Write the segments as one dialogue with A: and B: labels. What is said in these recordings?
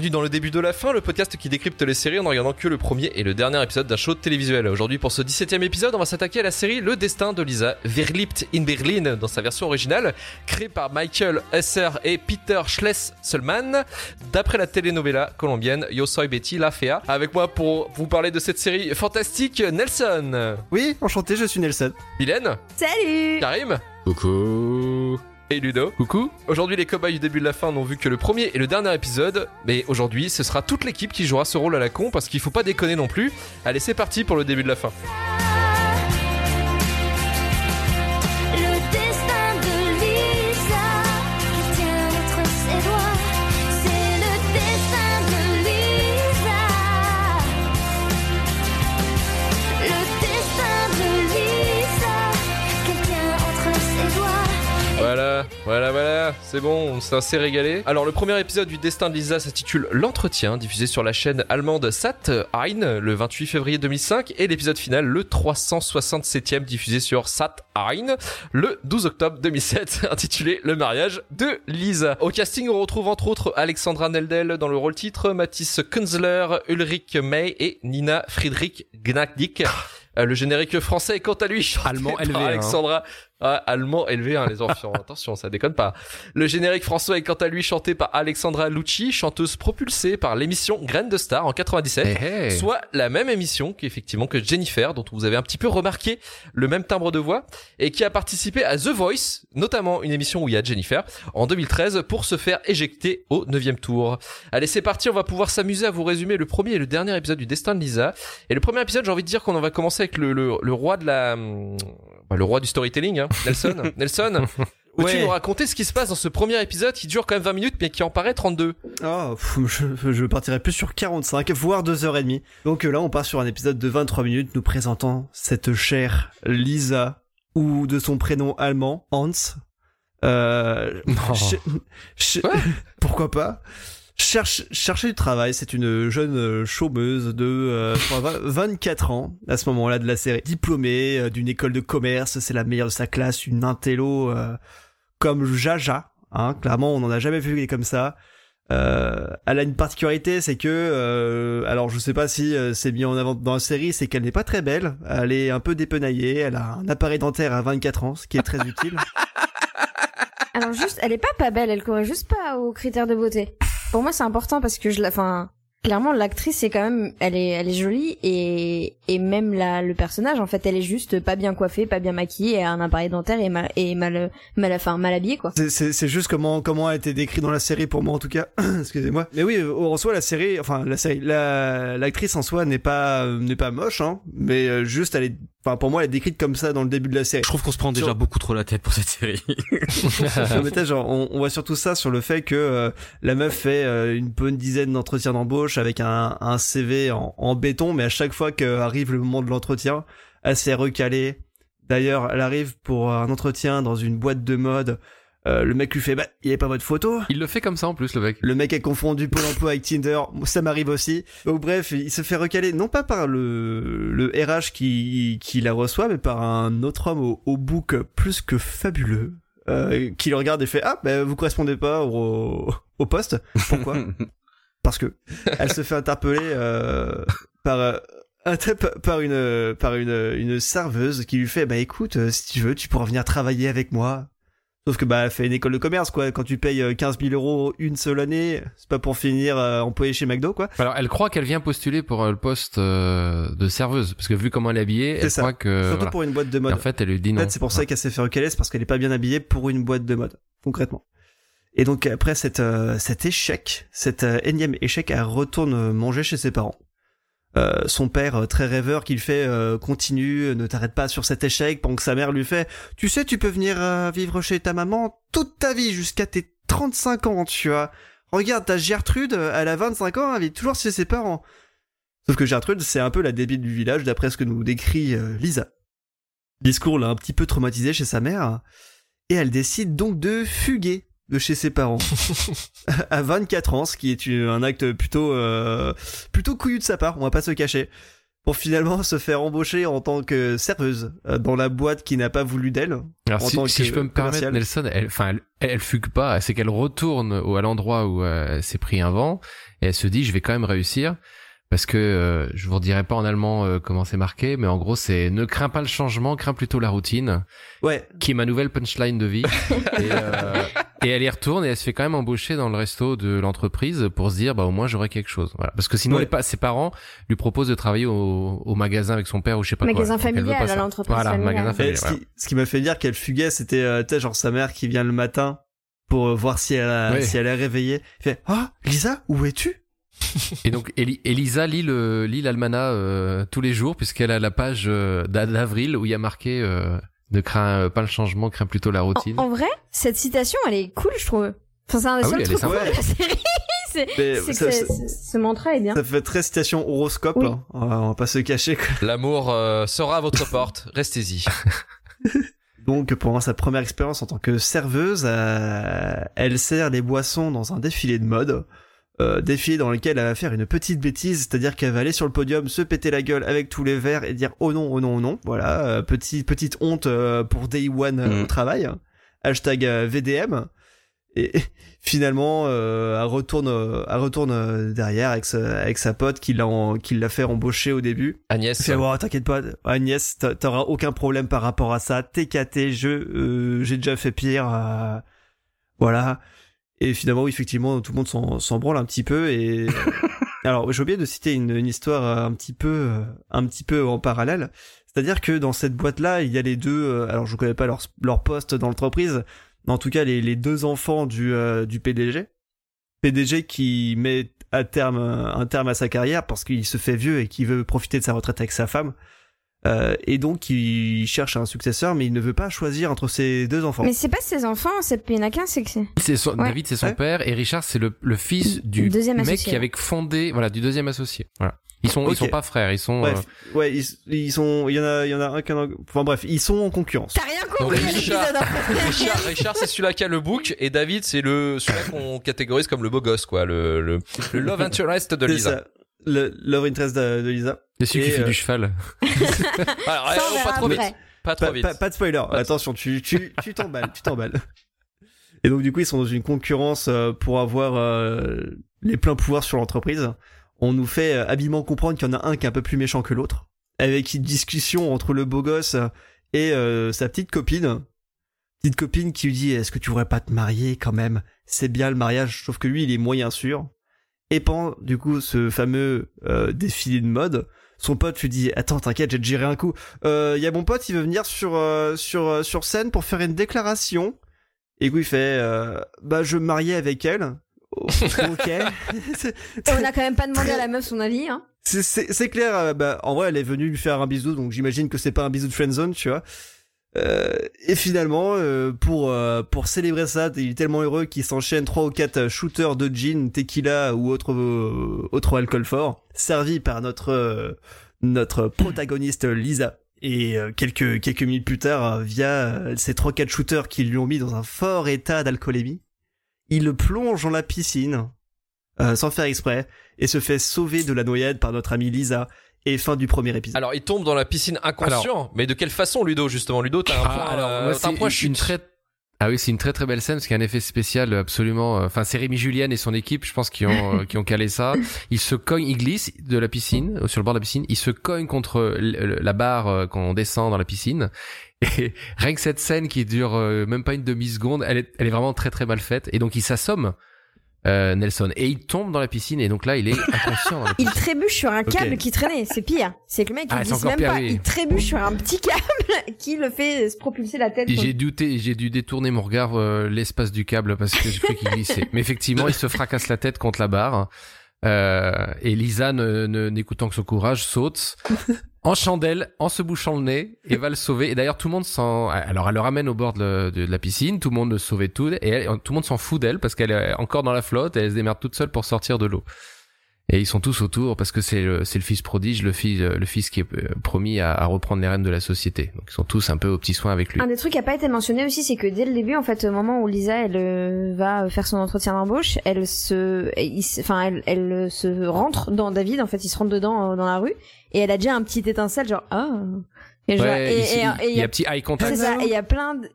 A: Bienvenue dans le début de la fin, le podcast qui décrypte les séries en ne regardant que le premier et le dernier épisode d'un show télévisuel. Aujourd'hui, pour ce 17ème épisode, on va s'attaquer à la série Le Destin de Lisa, Verlipt in Berlin, dans sa version originale, créée par Michael Esser et Peter Schless-Sulman, d'après la telenovela colombienne Yo soy Betty la Fea. Avec moi pour vous parler de cette série fantastique, Nelson.
B: Oui, enchanté, je suis Nelson.
A: Mylène.
C: Salut
A: Karim.
D: Coucou
A: et Ludo.
D: Coucou
A: Aujourd'hui, les cobayes du début de la fin n'ont vu que le premier et le dernier épisode, mais aujourd'hui, ce sera toute l'équipe qui jouera ce rôle à la con parce qu'il faut pas déconner non plus. Allez, c'est parti pour le début de la fin. Voilà, voilà, voilà, c'est bon, on s'est assez régalé. Alors, le premier épisode du Destin de Lisa s'intitule L'entretien, diffusé sur la chaîne allemande Sat Ein le 28 février 2005, et l'épisode final, le 367e, diffusé sur Sat Ein le 12 octobre 2007, intitulé Le mariage de Lisa. Au casting, on retrouve entre autres Alexandra Neldel dans le rôle titre, Mathis Kunzler, Ulrich May et Nina Friedrich Gnagdik. Euh, Le générique français quant à lui chanté
D: Allemand
A: par
D: hein.
A: Ah, allemand élevé, hein, les enfants. Attention, ça déconne pas. Le générique français est quant à lui chanté par Alexandra Lucci, chanteuse propulsée par l'émission Graines de Star en 97.
D: Hey, hey.
A: Soit la même émission qu'effectivement que Jennifer, dont vous avez un petit peu remarqué le même timbre de voix, et qui a participé à The Voice, notamment une émission où il y a Jennifer, en 2013, pour se faire éjecter au neuvième tour. Allez, c'est parti, on va pouvoir s'amuser à vous résumer le premier et le dernier épisode du Destin de Lisa. Et le premier épisode, j'ai envie de dire qu'on va commencer avec le, le, le roi de la... bah, le roi du storytelling, hein, Nelson. Nelson, peux-tu
B: Ouais.
A: nous raconter ce qui se passe dans ce premier épisode qui dure quand même 20 minutes, mais qui en paraît 32
B: Oh, pff, je, je partirais plus sur 45, voire 2h30. Donc euh, là, on part sur un épisode de 23 minutes nous présentant cette chère Lisa, ou de son prénom allemand, Hans. Euh,
A: Quoi?
B: pourquoi pas? Cherche, chercher du travail, c'est une jeune euh, chômeuse de euh, je crois, 20 24 ans à ce moment-là de la série, diplômée euh, d'une école de commerce, c'est la meilleure de sa classe, une intello euh, comme Jaja, hein, clairement on n'en a jamais vu comme ça. Euh, elle a une particularité, c'est que, alors je sais pas si c'est mis en avant dans la série, c'est qu'elle n'est pas très belle. Elle est un peu dépenaillée. Elle a un appareil dentaire à 24 ans, ce qui est très utile.
C: Alors juste, elle est pas pas belle, elle correspond juste pas aux critères de beauté. Pour moi, c'est important parce que je la, enfin, clairement, l'actrice, c'est quand même, elle est, elle est jolie et et même la, le personnage, en fait, elle est juste pas bien coiffée, pas bien maquillée, et a un appareil dentaire et mal, et mal, mal, enfin, mal habillée quoi.
B: C'est- C'est c'est juste comment comment a été décrit dans la série pour moi en tout cas. Excusez-moi. Mais oui, euh, en soi la série, enfin la série, la l'actrice en soi n'est pas euh, n'est pas moche, hein. Mais euh, juste elle est, enfin pour moi elle est décrite comme ça dans le début de la série.
D: Je trouve qu'on se prend déjà
B: Sur-
D: beaucoup trop la tête pour cette série.
B: Non, mais t'as, genre, on, on voit surtout ça sur le fait que euh, la meuf fait euh, une bonne dizaine d'entretiens d'embauche avec un, un CV en, en béton, mais à chaque fois qu'arrive le moment de l'entretien, elle s'est recalée. D'ailleurs, elle arrive pour un entretien dans une boîte de mode. Euh, le mec lui fait, bah, il y avait pas votre photo?
D: Il le fait comme ça en plus, le mec.
B: Le mec a confondu Pôle emploi avec Tinder. Ça m'arrive aussi. Donc bref, il se fait recaler, non pas par le, le RH qui, qui la reçoit, mais par un autre homme au, au bouc plus que fabuleux, euh, qui le regarde et fait, ah, bah, vous correspondez pas au, au poste. Pourquoi? Parce que elle se fait interpeller, euh, par, euh, par une, par une, une serveuse qui lui fait, bah écoute, euh, si tu veux, tu pourras venir travailler avec moi. Sauf que bah elle fait une école de commerce quoi. Quand tu payes euh, 15 000 euros une seule année, c'est pas pour finir euh, employé chez McDo quoi.
D: Alors, elle croit qu'elle vient postuler pour euh, le poste euh, de serveuse, parce que vu comment elle est habillée, elle
B: ça.
D: croit que...
B: Surtout
D: voilà.
B: pour une boîte de
D: Et
B: mode.
D: en fait, elle lui dit
B: En fait, c'est pour ça qu'elle s'est fait recaler, c'est parce qu'elle est pas bien habillée pour une boîte de mode, concrètement. Et donc après cette, euh, cet échec, cet euh, énième échec, elle retourne euh, manger chez ses parents. Euh, son père, euh, très rêveur, qu'il fait euh, continue, ne t'arrête pas sur cet échec, pendant que sa mère lui fait Tu sais, tu peux venir vivre chez ta maman toute ta vie jusqu'à tes 35 ans, tu vois. Regarde, ta Gertrude, elle a 25 ans, elle vit toujours chez ses parents. Sauf que Gertrude, c'est un peu la débile du village, d'après ce que nous décrit Lisa. Discours l'a un petit peu traumatisé chez sa mère, et elle décide donc de fuguer de chez ses parents à 24 ans, ce qui est un acte plutôt euh, plutôt couillu de sa part, on va pas se cacher. pour finalement se faire embaucher en tant que serveuse euh, dans la boîte qui n'a pas voulu d'elle.
D: Alors
B: en
D: si,
B: tant
D: si
B: que
D: je peux me permettre. Nelson, elle, enfin, elle, elle fugue pas. C'est qu'elle retourne au, à l'endroit où euh, elle s'est pris un vent et elle se dit, je vais quand même réussir. Parce que euh, je vous redirai pas en allemand euh, comment c'est marqué, mais en gros c'est ne crains pas le changement, crains plutôt la routine,
B: Ouais,
D: qui est ma nouvelle punchline de vie. et, euh, et elle y retourne et elle se fait quand même embaucher dans le resto de l'entreprise pour se dire bah au moins j'aurai quelque chose. Voilà. Parce que sinon
B: Ouais.
D: les pa- ses parents lui proposent de travailler au, au magasin avec son père ou je sais pas
C: Magasin
D: quoi.
C: Familial,
D: pas
C: à l'entreprise
D: Voilà,
C: familiale.
D: magasin familial.
B: ce,
D: voilà.
B: qui, ce qui m'a fait dire qu'elle fuguait, c'était euh, tu sais, genre sa mère qui vient le matin pour euh, voir si elle, a-
D: Ouais.
B: si elle est réveillée. Elle fait Ah, Lisa, où es-tu?
D: Et donc Eli- Elisa lit le lit l'almanach euh, tous les jours puisqu'elle a la page euh, d'a- d'avril où il y a marqué euh, ne crains pas le changement, crains plutôt la routine.
C: En, en vrai, cette citation, elle est cool, je trouve. Enfin, c'est un des
D: Ah oui,
C: seuls
D: est
C: trucs cool de la série. c'est ce mantra est bien.
B: Ça fait très citation horoscope,
C: Oui.
B: hein. on, va, on va pas se cacher. quoi.
A: L'amour euh, sera à votre porte. Restez-y.
B: Donc pendant sa première expérience en tant que serveuse, euh, elle sert les boissons dans un défilé de mode. Euh, défilé dans lequel elle va faire une petite bêtise, c'est-à-dire qu'elle va aller sur le podium, se péter la gueule avec tous les verres et dire oh non, oh non, oh non. Voilà, euh, petit, petite honte euh, pour Day One euh, au travail. Hashtag euh, VDM. Et finalement, euh, elle retourne, elle retourne derrière avec sa, avec sa pote qui l'a, en- qui l'a fait embaucher au début.
A: Agnès.
B: Fais voir, t'inquiète pas, Agnès, t'a- t'auras aucun problème par rapport à ça. Caté, je, euh, j'ai déjà fait pire. voilà. Et finalement, oui, effectivement, tout le monde s'en, s'en branle un petit peu. Et alors, j'ai oublié de citer une, une histoire euh, un petit peu, euh, un petit peu en parallèle. C'est-à-dire que dans cette boîte-là, il y a les deux. euh, alors, je connais pas leur, leur poste dans l'entreprise, mais en tout cas, les, les deux enfants du, euh, du PDG. PDG qui met à terme un terme à sa carrière parce qu'il se fait vieux et qu'il veut profiter de sa retraite avec sa femme. Euh, et donc il cherche un successeur, mais il ne veut pas choisir entre ses deux enfants.
C: Mais c'est pas ses enfants, c'est il y en a qu'un, c'est que c'est?
D: Son-
C: Ouais.
D: David c'est son
B: Ouais.
D: père et Richard c'est le, le fils du
C: Deuxième
D: mec
C: associé,
D: qui avait fondé voilà du deuxième associé. Voilà. Ils sont
B: Ok.
D: ils sont pas frères, ils sont
B: Bref,
D: euh,
B: ouais, ils, ils sont, il y en a, il y en a un qui en a, enfin bref, ils sont en concurrence.
C: T'as rien compris à
A: Richard-. Richard, Richard c'est celui-là qui a le book et David c'est le celui-là qu'on catégorise comme le beau gosse quoi, le le, le love interest de Lisa.
B: ça. Le love interest de, de Lisa.
D: c'est celui qui
B: Et,
D: fait
B: euh,
D: du cheval.
A: Alors,
C: Ça, on
A: oh,
C: verra
A: pas trop vite,
C: après.
A: pas trop vite.
B: pas- pas de spoiler. Attention, tu, tu, tu t'emballes, tu t'emballes. Et donc du coup, ils sont dans une concurrence euh, pour avoir euh, les pleins pouvoirs sur l'entreprise. On nous fait euh, habilement comprendre qu'il y en a un qui est un peu plus méchant que l'autre, avec une discussion entre le beau gosse et euh, sa petite copine. Petite copine qui lui dit Est-ce que tu voudrais pas te marier quand même? C'est bien le mariage, sauf que lui, il est moyen sûr. Et pendant du coup ce fameux euh, défilé de mode, son pote lui dit Attends, t'inquiète, j'ai déjà géré un coup. Euh, y a mon pote, il veut venir sur euh, sur euh, sur scène pour faire une déclaration. Et du coup, il fait euh, bah je me mariais avec elle. Oh, ok.
C: Et on a quand même pas demandé à la meuf son avis, hein.
B: c'est c'est c'est clair. euh, bah en vrai, elle est venue lui faire un bisou, donc j'imagine que c'est pas un bisou de friendzone, tu vois. Euh, et finalement, euh, pour euh, pour célébrer ça, il est tellement heureux qu'il s'enchaîne trois ou quatre shooters de gin, tequila ou autre euh, autre alcool fort, servi par notre euh, notre protagoniste Lisa. Et euh, quelques quelques minutes plus tard, via ces trois quatre shooters qui lui ont mis dans un fort état d'alcoolémie, il plonge dans la piscine sans faire exprès et se fait sauver de la noyade par notre amie Lisa. Et fin du premier épisode.
A: Alors, il tombe dans la piscine inconscient, mais de quelle façon Ludo justement? Ludo, t'as un point,
D: alors,
A: euh,
D: moi,
A: t'as un
D: c'est
A: point
D: une très ah oui, c'est une très très belle scène parce qu'il y a un effet spécial absolument. euh, Enfin, c'est Rémi Julien et son équipe, je pense, qui ont euh, qui ont calé ça. Ils se cognent, ils glissent de la piscine euh, sur le bord de la piscine. Ils se cognent contre la barre euh, quand on descend dans la piscine. Et rien que cette scène qui dure euh, même pas une demi seconde, elle est elle est vraiment très très mal faite. Et donc il s'assomme. Euh, Nelson et il tombe dans la piscine et donc là il est inconscient.
C: Il trébuche sur un câble qui traînait, c'est pire. C'est que le mec, il
D: Ah,
C: glisse même pas. Il trébuche sur un petit câble qui le fait se propulser la tête.
D: J'ai douté, j'ai dû détourner mon regard euh, l'espace du câble parce que j'ai cru qu'il glissait. Mais effectivement, il se fracasse la tête contre la barre. Euh, et Lisa, ne- ne- n'écoutant que son courage, saute en chandelle, en se bouchant le nez, et va le sauver. Et d'ailleurs, tout le monde s'en... Alors, elle le ramène au bord de, la piscine, tout le monde le sauve tout, et elle- tout le monde s'en fout d'elle parce qu'elle est encore dans la flotte, et elle se démerde toute seule pour sortir de l'eau. Et ils sont tous autour parce que c'est le, le fils prodige, le fils, le fils qui est euh, promis à, à reprendre les rênes de la société. Donc ils sont tous un peu aux petits soins avec lui.
C: Un des trucs qui a pas été mentionné aussi, c'est que dès le début, en fait, au moment où Lisa elle euh, va faire son entretien d'embauche, elle se, il enfin, elle, elle euh, se rentre dans David. En fait, il se rentre dedans dans la rue et elle a déjà un petit étincelle, genre ah.
D: Ouais,
C: et-
D: il, il-
C: et
D: il y a petit eye contact.
C: C'est ça. Et il y a plein de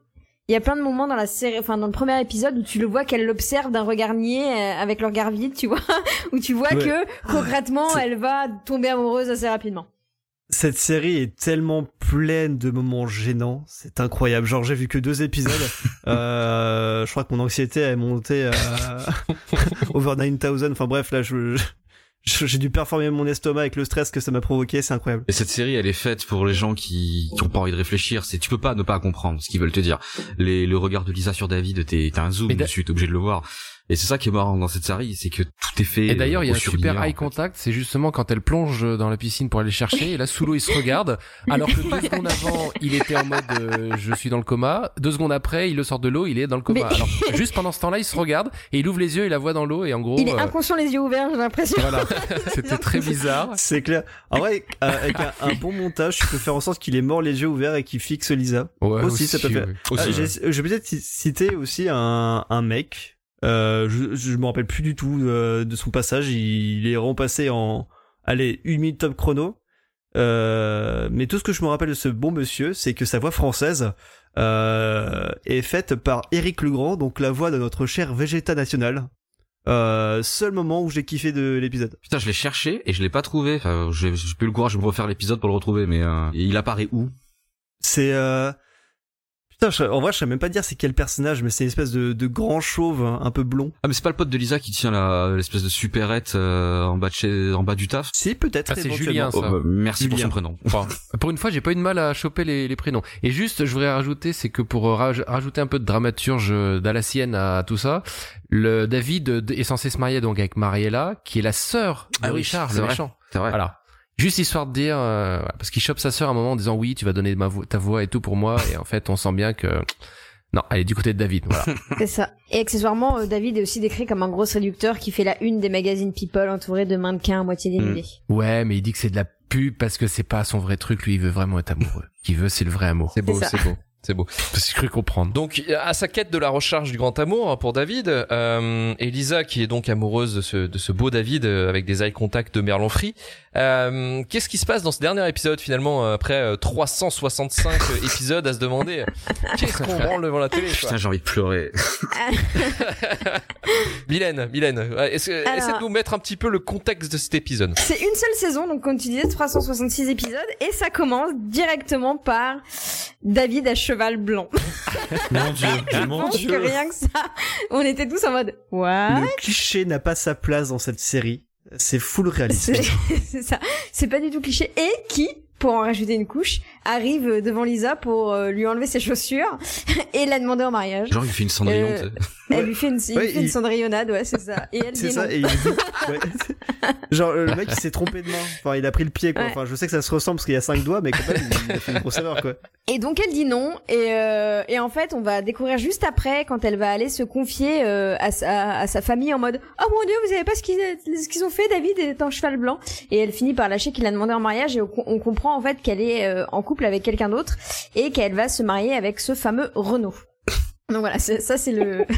C: il y a plein de moments dans la série, enfin dans le premier épisode où tu le vois qu'elle l'observe d'un regard niais euh, avec le regard vide, tu vois, où tu vois
B: Ouais.
C: que concrètement
B: C'est-
C: elle va tomber amoureuse assez rapidement.
B: Cette série est tellement pleine de moments gênants, c'est incroyable. Genre j'ai vu que deux épisodes. euh, je crois que mon anxiété est montée à over 9000. Enfin bref, là je- j'ai dû performer mon estomac avec le stress que ça m'a provoqué, c'est incroyable.
E: Et cette série, elle est faite pour les gens qui, qui ont pas envie de réfléchir. C'est, tu peux pas ne pas comprendre ce qu'ils veulent te dire. Les, le regard de Lisa sur David, t'es, t'as un zoom dessus, t'es obligé de le voir. Et c'est ça qui est marrant dans cette série, c'est que tout est fait.
D: Et d'ailleurs, il y a un super eye
E: fait.
D: contact, c'est justement quand elle plonge dans la piscine pour aller le chercher, et là, sous l'eau, il se regarde, alors que deux secondes avant, il était en mode euh, je suis dans le coma, deux secondes après, il le sort de l'eau, il est dans le coma.
C: Mais-
D: Alors, juste pendant ce temps-là, il se regarde, et il ouvre les yeux, il la voit dans l'eau, et en gros...
C: il est
D: euh,
C: inconscient les yeux ouverts, j'ai l'impression.
D: voilà, c'était très bizarre.
B: C'est clair. En vrai, euh, avec un, un bon montage, tu peux faire en sorte qu'il ait mort les yeux ouverts et qu'il fixe Lisa.
D: Ouais,
B: Aussi, ça peut faire.
D: ouais.
B: Ah,
E: Aussi, ouais.
B: je vais peut-être ci- citer aussi un, un mec. Euh, je, je me rappelle plus du tout euh, de son passage. Il, il est repassé en, allez, une minute top chrono. Euh, mais tout ce que je me rappelle de ce bon monsieur, c'est que sa voix française est faite par Éric Legrand, donc la voix de notre cher Vegeta national. Seul moment où j'ai kiffé de l'épisode.
E: Putain, je l'ai cherché et je l'ai pas trouvé. Enfin, j'ai, plus le courage de me refaire l'épisode pour le retrouver, mais il apparaît où?
B: C'est. Putain, je- en vrai, je sais même pas dire c'est quel personnage, mais c'est une espèce de, de grand chauve hein, un peu blond.
E: Ah, mais c'est pas le pote de Lisa qui tient la, l'espèce de supérette euh, en bas de chez, en bas du taf?
B: Si peut-être.
D: Ah, c'est. Julien, ça.
E: Oh, bah, merci pour son prénom.
D: Enfin, pour une fois, j'ai pas eu de mal à choper les, les prénoms. Et juste, je voudrais rajouter, c'est que pour euh, raj- rajouter un peu de dramaturge euh, d'Alassienne à tout ça, le David euh, est censé se marier donc avec Mariella, qui est la sœur de
E: Ah oui,
D: Richard,
E: c'est
D: le
E: vrai.
D: méchant.
E: C'est vrai.
D: Voilà. Juste histoire de dire, euh, voilà, parce qu'il chope sa sœur à un moment en disant oui, tu vas donner ma vo- ta voix et tout pour moi, et en fait, on sent bien que non, elle est du côté de David. Voilà.
C: C'est ça. Et accessoirement, euh, David est aussi décrit comme un gros séducteur qui fait la une des magazines People entouré de mannequins à moitié dénudés.
D: ouais, mais il dit que c'est de la pub parce que c'est pas son vrai truc. Lui, il veut vraiment être amoureux. Ce qu'il veut, c'est le vrai amour.
A: C'est beau,
C: c'est
A: beau. C'est beau.
D: J'ai cru comprendre.
A: Donc, à sa quête de la recharge du grand amour hein, pour David, euh, Elisa, qui est donc amoureuse de ce, de ce beau David euh, avec des eye contact de Merlon Free, euh, qu'est-ce qui se passe dans ce dernier épisode finalement euh, après euh, 365 épisodes à se demander euh, qu'est-ce qu'on branle devant la télé.
E: Putain, j'ai envie de pleurer.
A: Mylène, Mylène, ouais, est-ce que-
C: Alors-
A: essaie de nous mettre un petit peu le contexte de cet épisode.
C: C'est une seule saison, donc comme tu disais, 366 épisodes, et ça commence directement par David à cheval blanc.
B: Mon dieu,
C: Je
B: mon
C: pense
B: dieu.
C: que rien que ça, on était tous en mode What?
B: Le cliché n'a pas sa place dans cette série. C'est full réalisme.
C: C'est c'est ça. C'est pas du tout cliché. Et qui, pour en rajouter une couche, arrive devant Lisa pour euh, lui enlever ses chaussures et la demander en mariage.
E: Genre, il fait une cendrillon.
C: Euh. Elle lui fait une,
B: Ouais,
C: lui fait une
B: il-
C: cendrillonnade, ouais, c'est ça. Et elle dit
B: C'est ça,
C: non.
B: et il dit, ouais. Genre, le mec, il s'est trompé de main. Enfin, il a pris le pied, quoi.
C: Ouais.
B: Enfin, je sais que ça se ressemble parce qu'il y a cinq doigts, mais quand même, il a fait une grosse erreur, quoi.
C: Et donc elle dit non. Et, euh, et en fait, on va découvrir juste après, quand elle va aller se confier euh, à, sa, à sa famille en mode Oh mon dieu, vous savez pas ce qu'ils ont fait, David est un cheval blanc. Et elle finit par lâcher qu'il l'a demandé en mariage et on, on comprend en fait qu'elle est euh, en couple avec quelqu'un d'autre et qu'elle va se marier avec ce fameux Renaud. Donc voilà, c'est- ça c'est le.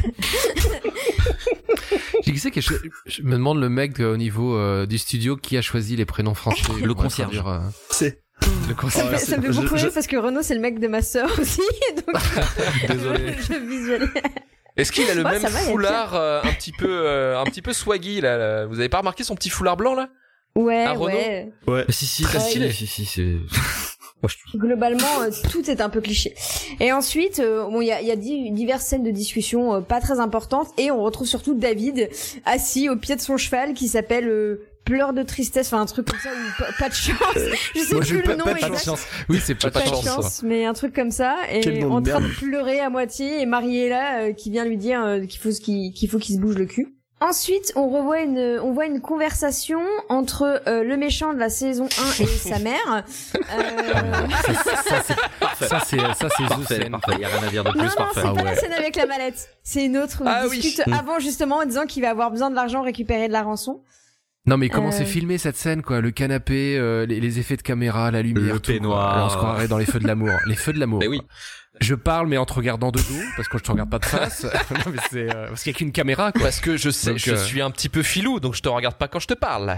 D: J'ai glissé que je, je me demande le mec euh, au niveau euh, du studio qui a choisi les prénoms français.
E: Le concierge.
D: euh,
B: C'est,
D: le
C: Ça me, fait, ça me fait
B: Je-
C: beaucoup
B: je-
C: rire parce que Renaud c'est le mec de ma sœur aussi. Donc
D: Désolé.
C: je, je visualise.
A: Est-ce qu'il a le
C: Ouais,
A: même
C: va,
A: foulard euh, un petit peu euh, un petit peu swaggy là, là? Vous avez pas remarqué son petit foulard blanc là?
C: Ouais, ouais.
B: ouais.
E: Ah, si, si,
C: Très
E: si,
C: stylé.
E: si, si, c'est...
C: Globalement, euh, tout est un peu cliché. Et ensuite, euh, bon, il y a, il y a di- diverses scènes de discussion euh, pas très importantes, et on retrouve surtout David assis au pied de son cheval qui s'appelle euh, Pleurs de tristesse, enfin un truc comme ça, ou pas, pas de chance. Je sais
D: Moi,
C: plus le
D: pas,
C: nom
D: pas de chance. Oui, c'est pas,
A: Pas
D: de
A: de
C: Pas de
D: chance.
C: chance, mais un truc comme ça, et en train de pleurer à moitié, et Mariella euh, qui vient lui dire euh, qu'il faut qu'il faut qu'il se bouge le cul. Ensuite, on revoit une, on voit une conversation entre euh, le méchant de la saison 1 et sa mère. Euh,
D: Ça, c'est, ça, c'est, ça, c'est The
E: Parfait,
D: Scène.
E: parfait. Il y a rien à dire de plus,
C: Non, non,
E: parfait.
C: c'est
D: Ah
C: pas la
D: ouais.
C: scène avec la mallette. C'est une autre où
A: Ah
C: il
A: oui.
C: discute
E: Mm.
C: avant justement en disant qu'il va avoir besoin de l'argent récupéré de la rançon.
D: Non mais comment
C: Euh.
D: c'est filmé cette scène quoi? Le canapé, euh, les, les effets de caméra, la lumière,
E: Le
D: tout,
E: peignoir.
D: Alors, on se croirait dans les feux de l'amour. Les feux de l'amour.
E: Mais oui.
D: Je parle mais en te regardant de dos parce que je te regarde pas de face. non mais c'est euh, parce qu'il y a qu'une caméra quoi.
A: Parce que je sais,
D: Donc,
A: je
D: euh,
A: suis un petit peu filou, donc je te regarde pas quand je te parle.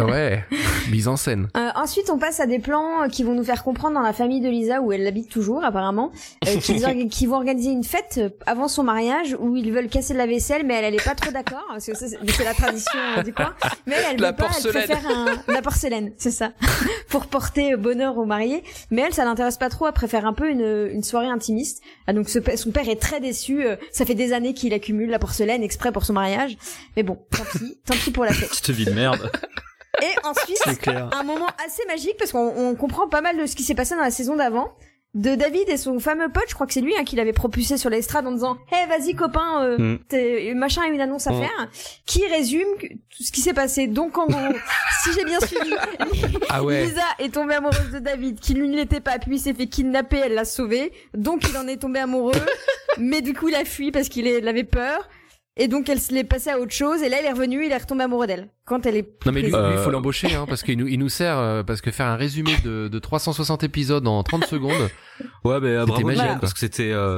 D: Ah ouais, mise en scène.
C: Euh, ensuite, on passe à des plans euh, qui vont nous faire comprendre dans la famille de Lisa où elle habite toujours apparemment, euh, qui vont organiser une fête euh, avant son mariage où ils veulent casser de la vaisselle, mais elle elle est pas trop d'accord parce que ça, c'est la tradition euh, du coin. Mais elle, elle
A: La
C: veut pas, elle préfère un, la porcelaine, c'est ça, pour porter bonheur au marié. Mais elle, ça l'intéresse pas trop. Elle préfère un peu une, une soirée intimiste. Ah, donc ce son père est très déçu. euh, Ça fait des années qu'il accumule la porcelaine exprès pour son mariage. Mais bon, tant pis, tant pis pour la fête.
E: Cette vie de merde.
C: Et ensuite, un moment assez magique parce qu'on on comprend pas mal de ce qui s'est passé dans la saison d'avant. De David et son fameux pote, je crois que c'est lui hein, qui l'avait propulsé sur l'estrade en disant Hey, vas-y copain, euh,
E: Mm.
C: t'es- machin a une annonce à
A: Mm.
C: faire, qui résume tout ce qui s'est passé. Donc en gros, si j'ai bien suivi,
D: Ah ouais.
C: Lisa est tombée amoureuse de David, qui lui ne l'était pas, puis il s'est fait kidnapper, elle l'a sauvé, donc il en est tombé amoureux, mais du coup il a fui parce qu'il avait peur, et donc elle se l'est passée à autre chose, et là il est revenu, il est retombé amoureux d'elle. Quand elle est
D: Non mais lui,
E: Euh,
D: il faut l'embaucher hein, parce qu'il nous, il nous sert euh, parce que faire un résumé de, de 360 épisodes en 30 secondes.
E: Ouais, mais euh, bravo,
D: magique,
E: parce que c'était euh.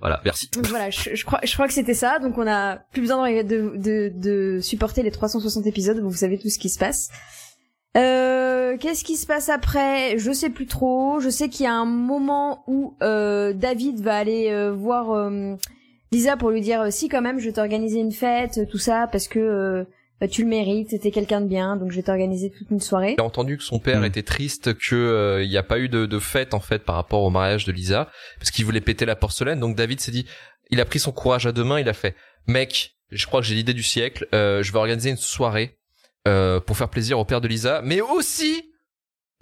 E: Voilà, merci.
C: Donc voilà, je, je crois, je crois que c'était ça. Donc on a plus besoin de, de, de, de supporter les 360 épisodes. Vous savez tout ce qui se passe. Euh, Qu'est-ce qui se passe après? Je sais plus trop. Je sais qu'il y a un moment où euh, David va aller euh, voir euh, Lisa pour lui dire euh, si quand même je vais t'organiser une fête, tout ça parce que euh, tu le mérites, t'es quelqu'un de bien, donc je vais t'organiser toute une soirée.
A: Il a entendu que son père
E: Mm.
A: était triste que euh, il n'y a pas eu de, de fête en fait par rapport au mariage de Lisa parce qu'il voulait péter la porcelaine. Donc David s'est dit, il a pris son courage à deux mains, il a fait, mec, je crois que j'ai l'idée du siècle, euh, je vais organiser une soirée euh, pour faire plaisir au père de Lisa, mais aussi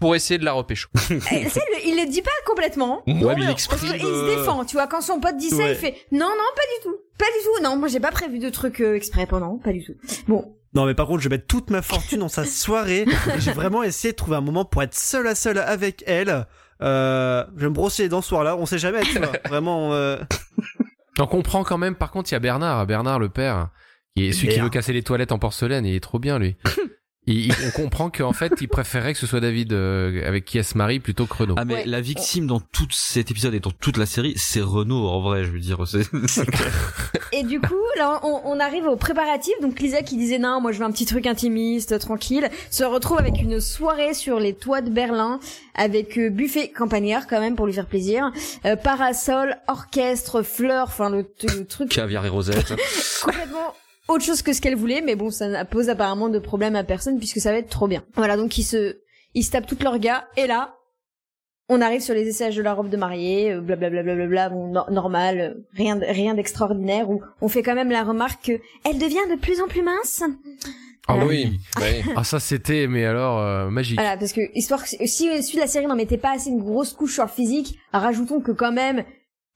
A: pour essayer de la repécho.
C: Eh, ça, il, le- il le dit pas complètement.
A: Ouais,
E: mais il exprime,
C: se
E: euh,
C: défend, tu vois. Quand son pote dit ça,
B: Ouais.
C: il fait non, non, pas du tout, pas du tout. Non, moi j'ai pas prévu de trucs euh, exprès pendant, pas du tout. Bon,
B: Non, mais par contre, je vais mettre toute ma fortune dans sa soirée. J'ai vraiment essayé de trouver un moment pour être seul à seul avec elle. Euh, je vais me brosser les dents ce soir-là. On sait jamais, tu vois. Vraiment. Euh...
D: On comprend quand même. Par contre, il y a Bernard, Bernard le père, qui est celui qui veut casser les toilettes en porcelaine. Il est trop bien lui. Il- il- on comprend qu'en fait, il préférait que ce soit David euh, avec qui elle se marie plutôt que Renaud.
E: Ah mais
C: Ouais.
E: la victime dans tout cet épisode et dans toute la série, c'est Renault en vrai, je veux dire. c'est-
C: et du coup, là, on, on arrive au préparatif. Donc Lisa qui disait non, moi je veux un petit truc intimiste, tranquille, se retrouve avec une soirée sur les toits de Berlin, avec euh, buffet campagnard quand même pour lui faire plaisir, euh, parasol, orchestre, fleurs, enfin le, le truc
E: Caviar et rosette.
C: complètement autre chose que ce qu'elle voulait, mais bon, ça ne pose apparemment de problème à personne puisque ça va être trop bien. Voilà, donc ils se, ils se tapent toutes leurs gars, et là, on arrive sur les essayages de la robe de mariée, euh, blablabla, bla bon, no- normal, euh, rien, de- rien d'extraordinaire, où on fait quand même la remarque que elle devient de plus en plus mince.
D: Ah
A: oui. oui.
D: Ah ça c'était, mais alors euh, magique.
C: Voilà, parce que histoire que si si la série n'en mettait pas assez une grosse couche sur le physique, rajoutons que quand même,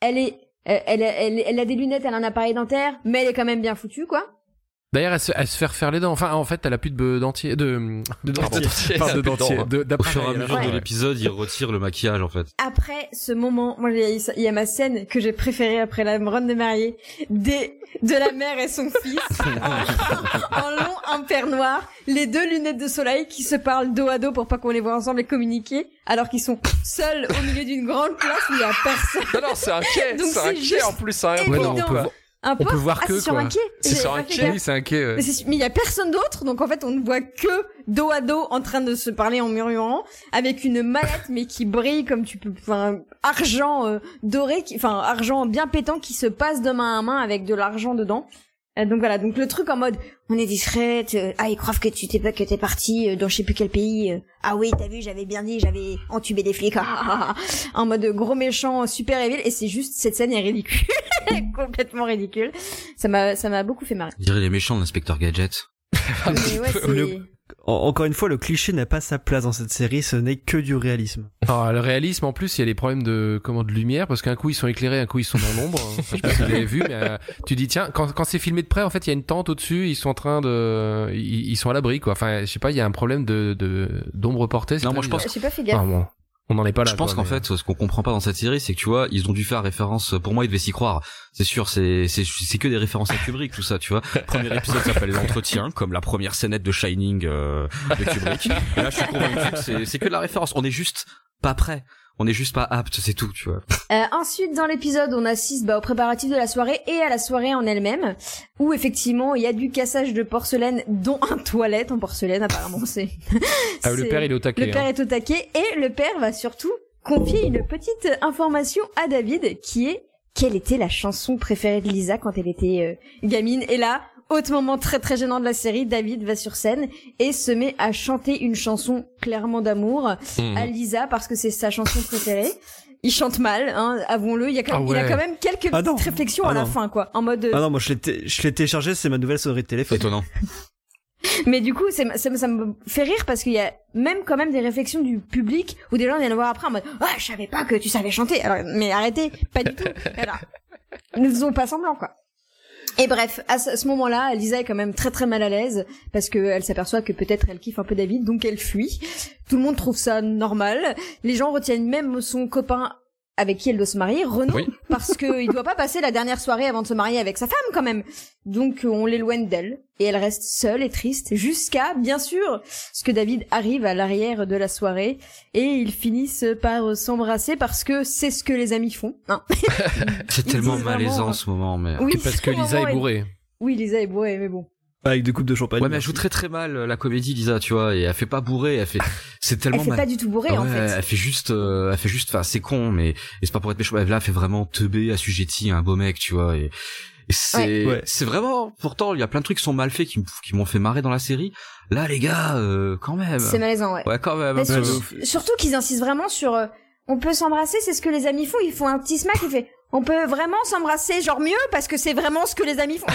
C: elle est, euh, elle, elle, elle a des lunettes, elle a un appareil dentaire, mais elle est quand même bien foutue, quoi.
D: D'ailleurs, elle se, elle se fait refaire les dents. Enfin, en fait, elle a plus de dentier, de, de dentier, de dentier, de-
E: Au fur et à mesure
C: Ouais.
E: de l'épisode, il retire le maquillage en fait.
C: après ce moment, moi il y, a- il y a ma scène que j'ai préférée après la run de mariée, des de la mère et son fils en, en long impair noir, les deux lunettes de soleil qui se parlent dos à dos pour pas qu'on les voit ensemble et communiquer, alors qu'ils sont seuls au milieu d'une grande place où il y a personne.
A: Non, non, c'est un quai, c'est un quai en plus, hein.
D: Ouais, non, on peut,
C: Un
D: on
C: peu
D: peut voir
C: ah,
D: que
C: c'est sur un quai.
A: C'est sur un quai.
D: Oui, c'est un quai. ouais.
C: Mais il y a personne d'autre, donc en fait on ne voit que dos à dos en train de se parler en murmurant, avec une mallette mais qui brille comme tu peux, enfin argent euh, doré, qui, enfin argent bien pétant qui se passe de main à main avec de l'argent dedans. Euh, donc voilà, donc le truc en mode on est discrète, euh, ah ils croient que tu t'es pas que t'es parti euh, dans je sais plus quel pays, euh, ah oui t'as vu j'avais bien dit j'avais entubé des flics, ah, ah, ah, ah. en mode gros méchant super évil et c'est juste cette scène est ridicule, complètement ridicule. Ça m'a ça m'a beaucoup fait marrer.
E: Je dirais les méchants l'inspecteur Gadget.
C: Mais ouais, c'est-
B: Le- En- Encore une fois, le cliché n'a pas sa place dans cette série. Ce n'est que du réalisme.
D: Alors, le réalisme, en plus, il y a des problèmes de comment de lumière parce qu'un coup ils sont éclairés, un coup ils sont dans l'ombre. Je sais pas si vous avez vu, mais euh, tu dis tiens, quand, quand c'est filmé de près, en fait, il y a une tente au-dessus, ils sont en train de, ils, ils sont à l'abri quoi. Enfin, je sais pas, il y a un problème de de- d'ombre portée.
E: Non, moi, je pense
C: J'ai pas fait gaffe.
D: Ah, bon. On n'en est pas là.
E: je pense qu'en
D: mais-
E: fait, ce qu'on comprend pas dans cette série, c'est que tu vois, ils ont dû faire référence. Pour moi, ils devaient s'y croire. C'est sûr, c'est c'est c'est que des références à Kubrick, tout ça, tu vois. Premier épisode s'appelle l'entretien, comme la première scénette de Shining euh, de Kubrick. Et là, je suis convaincu que c'est c'est que de la référence. On est juste pas prêt. On est juste pas apte, c'est tout, tu vois.
C: Euh, ensuite, dans l'épisode, on assiste bah, aux préparatifs de la soirée et à la soirée en elle-même, où effectivement, il y a du cassage de porcelaine, dont un toilette en porcelaine, apparemment. C'est.
D: Ah, le père, il est au taquet.
C: Le père
D: hein.
C: est au taquet et le père va surtout confier une petite information à David, qui est quelle était la chanson préférée de Lisa quand elle était euh, gamine? Et là, autre moment très très gênant de la série, David va sur scène et se met à chanter une chanson clairement d'amour
A: Mhm.
C: à Lisa parce que c'est sa chanson préférée. Il chante mal, hein, avouons-le. Il y a quand
D: Ah
C: même, il a
D: ouais.
C: quand même quelques
B: Ah non.
C: petites réflexions
B: Ah
C: à la fin, quoi, en mode. euh,
B: Ah non, moi je l'ai téléchargé, c'est ma nouvelle sonnerie de téléphone.
E: Étonnant.
C: Mais du coup, ça, me- ça me fait rire parce qu'il y a même quand même des réflexions du public où des gens viennent voir après en mode ah je savais pas que tu savais chanter. Alors mais arrêtez, pas du tout. Voilà. Ils ne faisons pas semblant quoi. Et bref, à ce, moment-là, Lisa est quand même très très mal à l'aise parce que elle s'aperçoit que peut-être elle kiffe un peu David, donc elle fuit. Tout le monde trouve ça normal. Les gens retiennent même son copain avec qui elle doit se marier, Renaud,
A: Oui.
C: parce qu'il doit pas passer la dernière soirée avant de se marier avec sa femme quand même. Donc euh, on l'éloigne d'elle et elle reste seule et triste jusqu'à bien sûr ce que David arrive à l'arrière de la soirée et ils finissent par s'embrasser parce que c'est ce que les amis font. hein.
E: C'est tellement malaisant
C: vraiment-
E: en ce moment, mais.
C: Oui,
D: parce que Lisa est bourrée.
C: Oui, Lisa est bourrée, mais bon.
B: Avec des coupes de champagne.
E: Ouais, mais elle joue très très mal euh, la comédie, Lisa, tu vois, et elle fait pas bourrer, elle fait. C'est
C: Elle
E: tellement
C: fait
E: mal.
C: pas du tout bourrée en
E: Ouais,
C: fait.
E: Elle fait juste, euh, elle fait juste, enfin, c'est con, mais et c'est pas pour être méchant. mais Là, elle fait vraiment teubé, assujetti un beau mec, tu vois. Et, et c'est,
B: Ouais.
E: C'est vraiment. Pourtant, il y a plein de trucs qui sont mal faits, qui, m'ont fait marrer dans la série. Là, les gars, euh, quand même.
C: C'est malaisant, ouais.
E: Ouais, quand même.
C: Mais surtout qu'ils insistent vraiment sur euh, on peut s'embrasser, c'est ce que les amis font. Ils font un petit smack, il fait on peut vraiment s'embrasser, genre mieux parce que c'est vraiment ce que les amis font.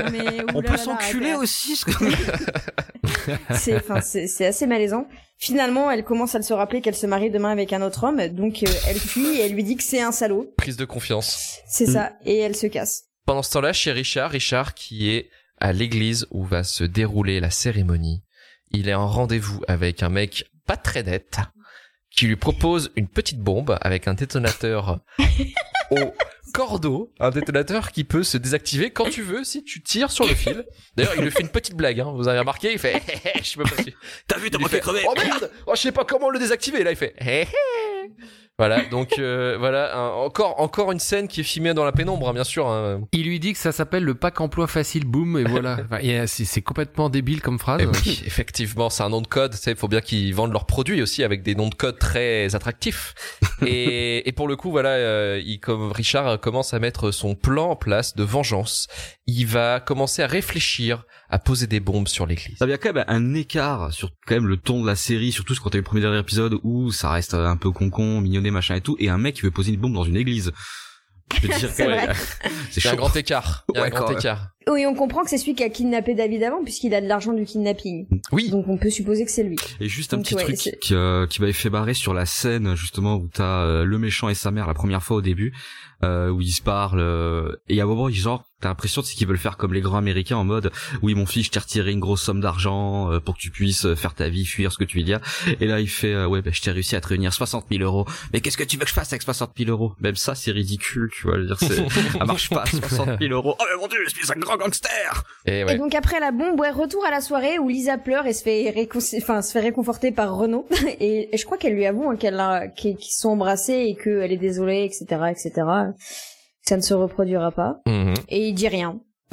C: Mais,
E: On peut s'enculer aussi. ce que-
C: C'est, enfin, c'est, assez malaisant. Finalement, elle commence à se rappeler qu'elle se marie demain avec un autre homme, donc euh, elle fuit et elle lui dit que c'est un salaud.
A: Prise de confiance.
C: C'est
B: Mm.
C: ça, et elle se casse.
A: Pendant ce temps-là, chez Richard, Richard qui est à l'église où va se dérouler la cérémonie, il est en rendez-vous avec un mec pas très net qui lui propose une petite bombe avec un détonateur au cordeau, un détonateur qui peut se désactiver quand tu veux si tu tires sur le fil. D'ailleurs, il lui fait une petite blague, hein. vous avez remarqué, il fait je sais pas si...
E: T'as vu, t'as pas fait crever.
A: Oh merde Oh je sais pas comment le désactiver. Et là il fait hé hé. Voilà donc euh, voilà un- encore encore une scène qui est filmée dans la pénombre hein, bien sûr. hein.
D: Il lui dit que ça s'appelle le pack emploi facile, boum, et voilà. Enfin, euh, c'est complètement débile comme phrase.
A: Oui, effectivement, c'est un nom de code. Il faut bien qu'ils vendent leurs produits aussi avec des noms de code très attractifs. et, et pour le coup, voilà, euh, il, comme Richard commence à mettre son plan en place de vengeance. Il va commencer à réfléchir à poser des bombes sur l'église.
E: Il y a quand même un écart sur quand même le ton de la série, surtout quand t'as eu le premier dernier épisode où ça reste un peu concon, mignonné, machin et tout, et un mec qui veut poser une bombe dans une église. Je veux dire,
C: C'est vrai.
E: c'est
A: Il y a un grand écart. Il y a
E: Ouais,
A: un grand écart.
C: Oui, on comprend que c'est celui qui a kidnappé David avant, puisqu'il a de l'argent du kidnapping.
A: Oui.
C: Donc on peut supposer que c'est lui.
E: Et juste un
C: Donc,
E: petit
C: ouais,
E: truc qui, euh, qui m'avait fait barrer sur la scène justement où t'as euh, le méchant et sa mère la première fois au début, euh, où ils se parlent, euh, et à un moment ils genre t'as l'impression de ce qu'ils veulent faire comme les grands américains en mode oui mon fils je t'ai retiré une grosse somme d'argent euh, pour que tu puisses euh, faire ta vie, fuir ce que tu veux dire, et là il fait euh, ouais bah, je t'ai réussi à te réunir 60 000 euros, mais qu'est-ce que tu veux que je fasse avec 60 000 euros? Même ça c'est ridicule tu vois, je veux dire c'est ça marche pas 60 000 euros, oh mais mon dieu je suis un grand gangster
A: Et
C: Et
A: ouais.
C: donc après la bombe, ouais, retour à la soirée où Lisa pleure et se fait, réconci- enfin, se fait réconforter par Renaud. et, et je crois qu'elle lui avoue hein, qu'elle a, qu'ils sont embrassés et qu'elle est désolée, etc., etc. Ça ne se reproduira pas.
A: Mhm.
C: Et il dit rien.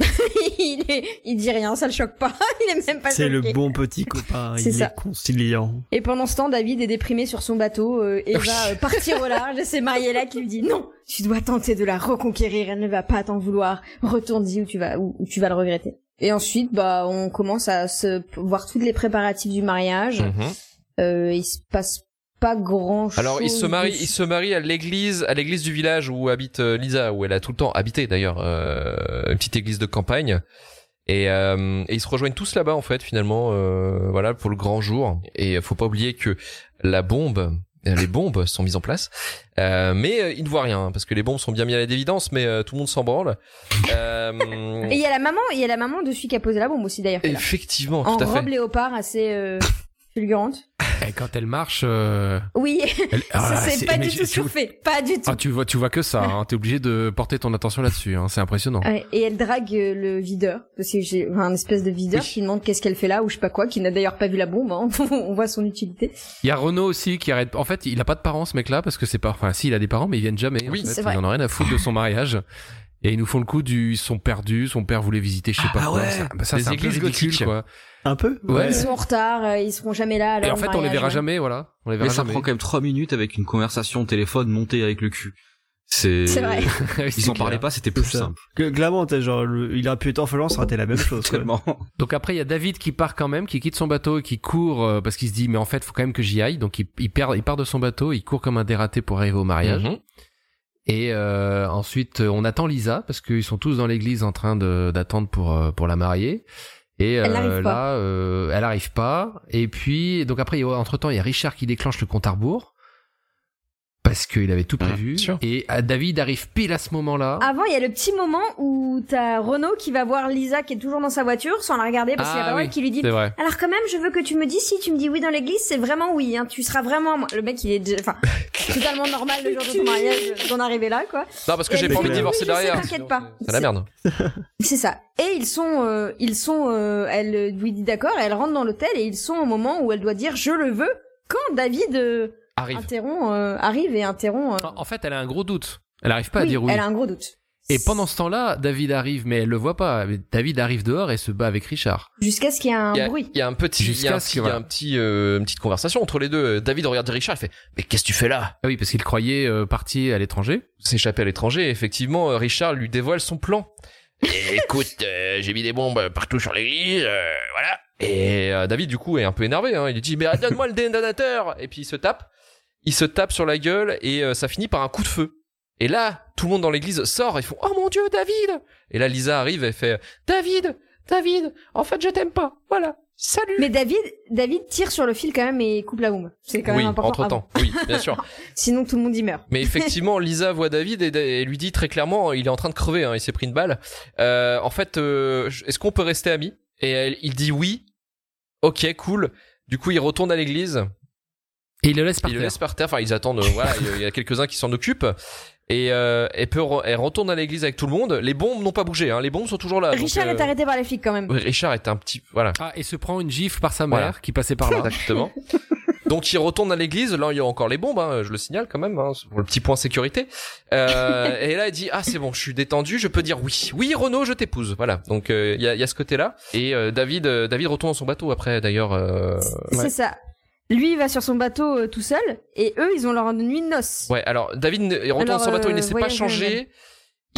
C: il, est, il dit rien, ça le choque pas. il est même pas
B: C'est le bon petit copain,
C: C'est
B: il
C: ça.
B: est conciliant.
C: Et pendant ce temps, David est déprimé sur son bateau euh, et va euh, partir au large. Et c'est Mariella qui lui dit non, tu dois tenter de la reconquérir. Elle ne va pas t'en vouloir. Retourne-y où tu vas, tu vas le regretter. Et ensuite, bah, on commence à se voir tous les préparatifs du mariage.
A: Mhm.
C: Euh, il se passe pas grand chose.
A: Alors il se marie, il se marie à l'église, à l'église du village où habite euh, Lisa, où elle a tout le temps habité d'ailleurs, euh, une petite église de campagne. Et, euh, et ils se rejoignent tous là-bas en fait finalement, euh, voilà pour le grand jour. Et faut pas oublier que la bombe, euh, les bombes sont mises en place, euh, mais euh, ils ne voient rien parce que les bombes sont bien mises à l'évidence, mais euh, tout le monde s'en branle. Euh,
C: Et il y a la maman, il y a la maman de celui qui a posé la bombe aussi d'ailleurs.
A: effectivement,
C: En
A: tout fait.
C: robe léopard assez euh, fulgurante.
D: Et quand elle marche, euh,
C: Oui,
D: elle-
C: ça,
D: Ah,
C: c'est pas du tout surfait, pas du tout.
D: Ah, tu vois, tu vois que ça. Hein. T'es obligé de porter ton attention là-dessus. Hein. C'est impressionnant.
C: Et elle drague euh, le videur, parce que j'ai enfin, un espèce de videur
A: Oui.
C: qui demande qu'est-ce qu'elle fait là ou je sais pas quoi, qui n'a d'ailleurs pas vu la bombe. hein. On voit son utilité.
D: Il y a Renault aussi qui arrête. En fait, il a pas de parents ce mec-là parce que c'est pas. Enfin, si, il a des parents, mais ils viennent jamais. en
A: Oui,
D: fait.
C: c'est vrai.
D: Ils en ont rien à foutre de son mariage. Et ils nous font le coup du. Ils sont perdus. Son père voulait visiter, je sais pas
B: Ah
D: quoi.
B: ouais.
D: Ça, bah, ça,
A: Des
D: c'est un peu
A: églises
D: ridicule,
A: gothiques.
D: quoi.
B: Un peu
D: Ouais.
C: Ils sont en retard, euh, ils seront jamais là.
D: Et en fait, on les verra
C: ouais.
D: jamais, voilà. On les verra
E: Mais ça
D: jamais.
E: prend quand même trois minutes avec une conversation au téléphone montée avec le cul. C'est.
C: C'est vrai.
E: Ils en parlaient pas, c'était plus simple.
B: Que- Clairement, t'as genre, le- il aurait pu être orphelin, ça aurait été la même chose. quoi.
E: Tellement.
D: Donc après, il y a David qui part quand même, qui quitte son bateau et qui court euh, parce qu'il se dit mais en fait, faut quand même que j'y aille. Donc il, il perd, il part de son bateau, il court comme un dératé pour arriver au mariage.
A: Mhm.
D: Et euh, ensuite, on attend Lisa parce qu'ils sont tous dans l'église en train d'attendre pour euh, pour la marier. Et
C: Elle
D: euh, là, euh, elle arrive pas. Et puis, donc après, entre temps, il y a Richard qui déclenche le compte à rebours parce qu'il avait tout prévu.
A: sûr.
D: Et euh, David arrive pile à ce moment-là.
C: Avant, il y a le petit moment où t'as Renaud qui va voir Lisa qui est toujours dans sa voiture sans la regarder parce qu'il y a
D: Ah
C: Raoul
D: oui,
C: qui lui dit. Alors quand même, je veux que tu me dises si tu me dis oui dans l'église, c'est vraiment oui. Hein, tu seras vraiment. moi. Le mec, il est, enfin, totalement normal le jour de ton mariage d'en arriver là, quoi.
A: Non, parce que j'ai pas envie de divorcer
C: oui,
A: derrière.
C: t'inquiète pas.
A: C'est c'est la merde.
C: C'est ça. Et ils sont, euh, ils sont. euh, elle lui dit d'accord. Elle rentre dans l'hôtel et ils sont au moment où elle doit dire je le veux. Quand David euh,
A: Arrive.
C: interrompt, euh, arrive et interrompt. euh,
D: En en fait, elle a un gros doute. Elle arrive pas à dire oui.
C: Elle a un gros doute.
D: Et pendant ce temps-là, David arrive, mais elle le voit pas. David arrive dehors et se bat avec Richard.
C: Jusqu'à ce qu'il y ait un
A: Il y, a,
C: bruit.
A: il y a un petit, il y a
D: Jusqu'à
A: un
D: ce
A: y a un petit, euh, une petite conversation entre les deux. David regarde Richard, il fait, mais qu'est-ce que tu fais là?
D: Ah oui, parce qu'il croyait euh, parti à l'étranger.
A: S'échapper à l'étranger. Effectivement, euh, Richard lui dévoile son plan. Écoute, euh, j'ai mis des bombes partout sur l'église, euh, voilà. Et euh, David du coup est un peu énervé. Hein. Il lui dit, mais donne-moi le détonateur. Et puis il se tape, il se tape sur la gueule et euh, ça finit par un coup de feu. Et là, tout le monde dans l'église sort. Ils font, oh mon dieu, David. Et là, Lisa arrive et fait, David, David, en fait, je t'aime pas. Voilà. Salut.
C: Mais David, David tire sur le fil quand même et coupe la bombe. C'est quand
A: oui,
C: même important.
A: entre temps. Oui, bien sûr.
C: Ah, sinon tout le monde y meurt.
A: Mais effectivement, Lisa voit David et, et lui dit très clairement, il est en train de crever, hein, il s'est pris une balle. Euh, en fait, euh, est-ce qu'on peut rester amis? Et elle- il dit oui. Ok, cool. Du coup, il retourne à l'église.
D: Et il le laisse par
A: Il le
D: terre.
A: laisse par terre. Enfin, ils attendent. euh, voilà, il y a- quelques-uns qui s'en occupent. Et euh, elle, peut re- elle retourne à l'église avec tout le monde. Les bombes n'ont pas bougé. Hein. Les bombes sont toujours là. donc,
C: Richard
A: euh,
C: est arrêté par les flics quand même.
A: oui, Richard est un petit. Voilà.
D: Ah, et se prend une gifle par sa mère
A: Voilà.
D: qui passait par là.
A: Exactement. Donc il retourne à l'église, là il y a encore les bombes, hein, je le signale quand même, hein, pour le petit point sécurité. Euh, et là il dit ah c'est bon, je suis détendu, je peux dire oui, oui Renaud, je t'épouse, voilà. Donc euh, il y, a, il y a ce côté-là. Et euh, David, euh, David retourne dans son bateau après d'ailleurs. euh,
C: C'est ça. Lui il va sur son bateau euh, tout seul et eux ils ont leur nuit de noces.
A: Ouais, alors David ne- il retourne
C: Alors,
A: dans son bateau, il ne
C: euh,
A: s'est pas
C: voyage
A: changé.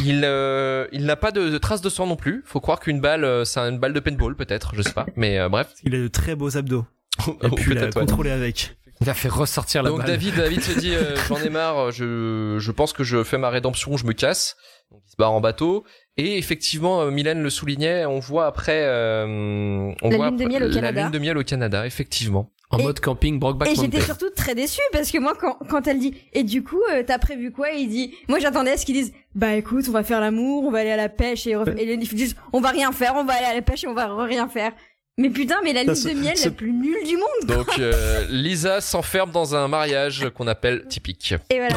A: Il, euh, il n'a pas de, de traces de sang non plus. Faut croire qu'une balle, euh, c'est une balle de paintball peut-être, je sais pas. Mais euh, bref.
B: Il a de très beaux abdos. Et puis la
A: peut-être, ouais.
B: contrôler avec.
D: Il a fait ressortir la
A: Donc
D: balle.
A: David, David se dit euh, j'en ai marre, je, je pense que je fais ma rédemption, je me casse. Donc il se barre en bateau. Et effectivement, euh, Mylène le soulignait, on voit après, euh, on
C: La
A: voit
C: lune de
A: après-
C: miel au
A: la
C: Canada.
A: lune de miel au Canada, effectivement.
D: En
C: Et-
D: mode camping, Brokeback
C: Et j'étais surtout très déçue parce que moi quand, quand elle dit et du coup euh, t'as prévu quoi? Il dit moi j'attendais à ce qu'ils disent bah écoute on va faire l'amour on va aller à la pêche et, et les- ils disent on va rien faire on va aller à la pêche et on va rien faire. Mais putain mais la lune de miel la plus nulle du monde
A: Donc euh, Lisa s'enferme dans un mariage qu'on appelle typique.
C: et voilà.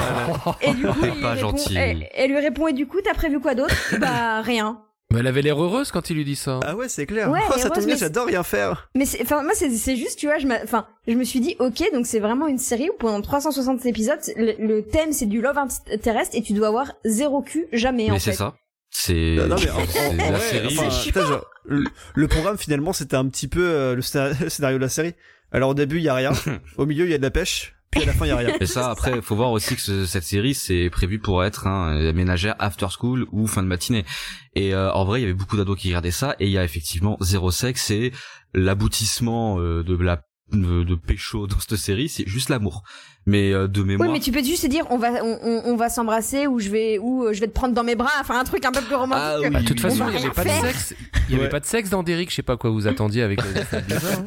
C: Et du coup il
E: Pas
C: répond,
E: gentil.
C: elle, elle lui répond et du coup t'as prévu quoi d'autre? Bah rien
D: Mais elle avait l'air heureuse quand il lui dit ça.
B: Ah ouais, c'est clair.
C: Ouais,
B: oh, ça tombe bien, j'adore rien faire.
C: mais c'est enfin moi c'est c'est juste tu vois je m'a- enfin je me suis dit ok donc c'est vraiment une série où pendant 360 épisodes le, le thème c'est du love terrestre et tu dois avoir zéro cul jamais en
E: Mais c'est ça. C'est
B: Non, non, mais en-
E: c'est
B: en- en
E: la série.
B: enfin, genre, le, le programme finalement c'était un petit peu euh, le, scénar- le scénario de la série. Alors au début il y a rien, au milieu il y a de la pêche, à la fin il a rien.
E: Et ça, après, faut voir aussi que ce- cette série, c'est prévu pour être un ménagère after school ou fin de matinée. Et euh, en vrai, il y avait beaucoup d'ados qui regardaient ça, et il y a effectivement zéro sexe, et l'aboutissement euh, de la de, de pécho dans cette série, c'est juste l'amour. Mais euh, de mémoire,
C: Oui, mais tu peux juste te dire on va on, on, on va s'embrasser ou je vais ou euh, je vais te prendre dans mes bras, enfin un truc un peu plus romantique.
E: Ah oui.
D: Bah, de toute
C: On
D: façon, il n'y avait pas de sexe. Il y avait
B: Ouais.
D: pas de sexe dans Derrick. Je sais pas quoi vous attendiez avec le dessin de Lisa, hein.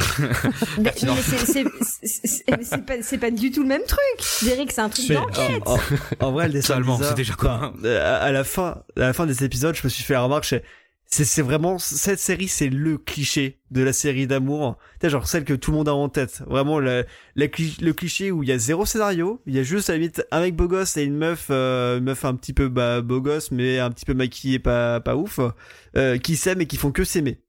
C: Mais, mais c'est c'est c'est- c'est- mais c'est pas c'est pas du tout le même truc. Derek, c'est un truc d'enquête.
B: en, en- en vrai, le dessin de
E: c'est déjà
B: enfin, euh, à, à la fin, à la fin des épisodes, je me suis fait la remarque, je c'est c'est vraiment cette série c'est le cliché de la série d'amour tu sais genre celle que tout le monde a en tête vraiment cli- le cliché où il y a zéro scénario il y a juste à la limite un mec beau gosse et une meuf euh, une meuf un petit peu bah, beau gosse mais un petit peu maquillée pas pas ouf euh, qui s'aiment et qui font que s'aimer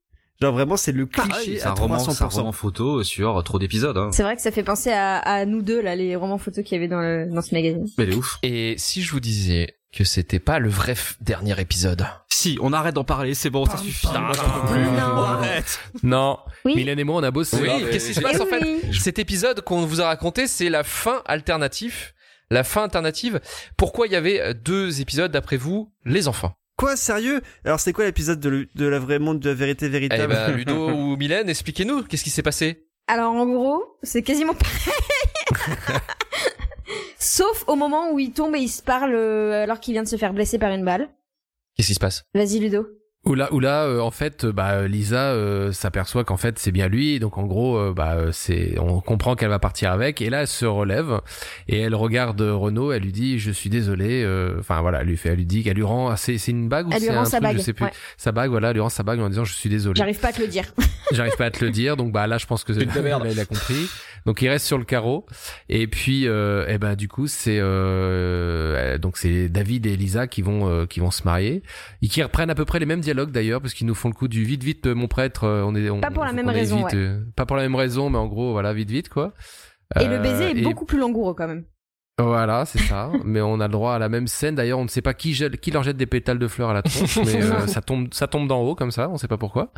B: genre vraiment c'est le cliché
E: C'est un
B: à
E: un
B: 300%
E: roman photo sur trop d'épisodes. Hein.
C: C'est vrai que ça fait penser à, à nous deux, là, les romans photos qu'il y avait dans, le, dans ce magazine.
E: Mais elle est ouf.
A: Et si je vous disais que c'était pas le vrai dernier épisode
E: Si, on arrête d'en parler, c'est bon, ça suffit. Non,
A: pam,
E: j'en peux plus.
C: pam.
E: On arrête.
D: Non.
C: Oui.
D: Mylène et moi, on a bossé.
A: Oui, qu'est-ce qui se
C: Eh
A: passe en fait. Cet épisode qu'on vous a raconté, c'est la fin alternative. La fin alternative. Pourquoi il y avait deux épisodes d'après vous, les enfants?
B: Quoi sérieux? Alors c'est quoi l'épisode de, la vraie monde de la vérité
A: Eh
B: véritable
A: ben, Ludo ou Mylène, expliquez-nous, qu'est-ce qui s'est passé?
C: Alors, en gros, c'est quasiment pareil. Sauf au moment où il tombe et il se parle euh, alors qu'il vient de se faire blesser par une balle.
A: Qu'est-ce qui se passe?
C: Vas-y, Ludo.
D: Où là, où là, euh, en fait, euh, bah, Lisa euh, s'aperçoit qu'en fait c'est bien lui, donc en gros, euh, bah, euh, c'est, on comprend qu'elle va partir avec, et là elle se relève et elle regarde Renaud, elle lui dit, je suis désolé, euh, enfin voilà, elle lui fait, elle lui dit qu'elle lui rend, c'est, c'est une bague ou
C: Elle lui
D: c'est
C: rend
D: un
C: sa
D: truc, je
C: bague,
D: sais plus,
C: ouais.
D: sa bague, voilà, elle lui rend sa bague en disant, je suis désolé.
C: J'arrive pas à te le dire.
D: J'arrive pas à te le dire, donc bah là je pense que
E: Une de merde.
D: il a compris. Donc il reste sur le carreau et puis euh, eh ben du coup c'est euh, donc c'est David et Lisa qui vont euh, qui vont se marier et qui reprennent à peu près les mêmes dialogues d'ailleurs parce qu'ils nous font le coup du vite vite euh, mon prêtre euh, on est on,
C: Pas pour la même raison,
D: vite, euh, pas pour la même raison mais en gros voilà vite vite quoi.
C: Et le baiser est
D: et-
C: beaucoup plus langoureux quand même.
D: voilà, c'est ça. mais on a le droit à la même scène. D'ailleurs, on ne sait pas qui, jette- qui leur jette des pétales de fleurs à la tronche, mais euh, ça tombe, ça tombe d'en haut comme ça. On sait pas pourquoi.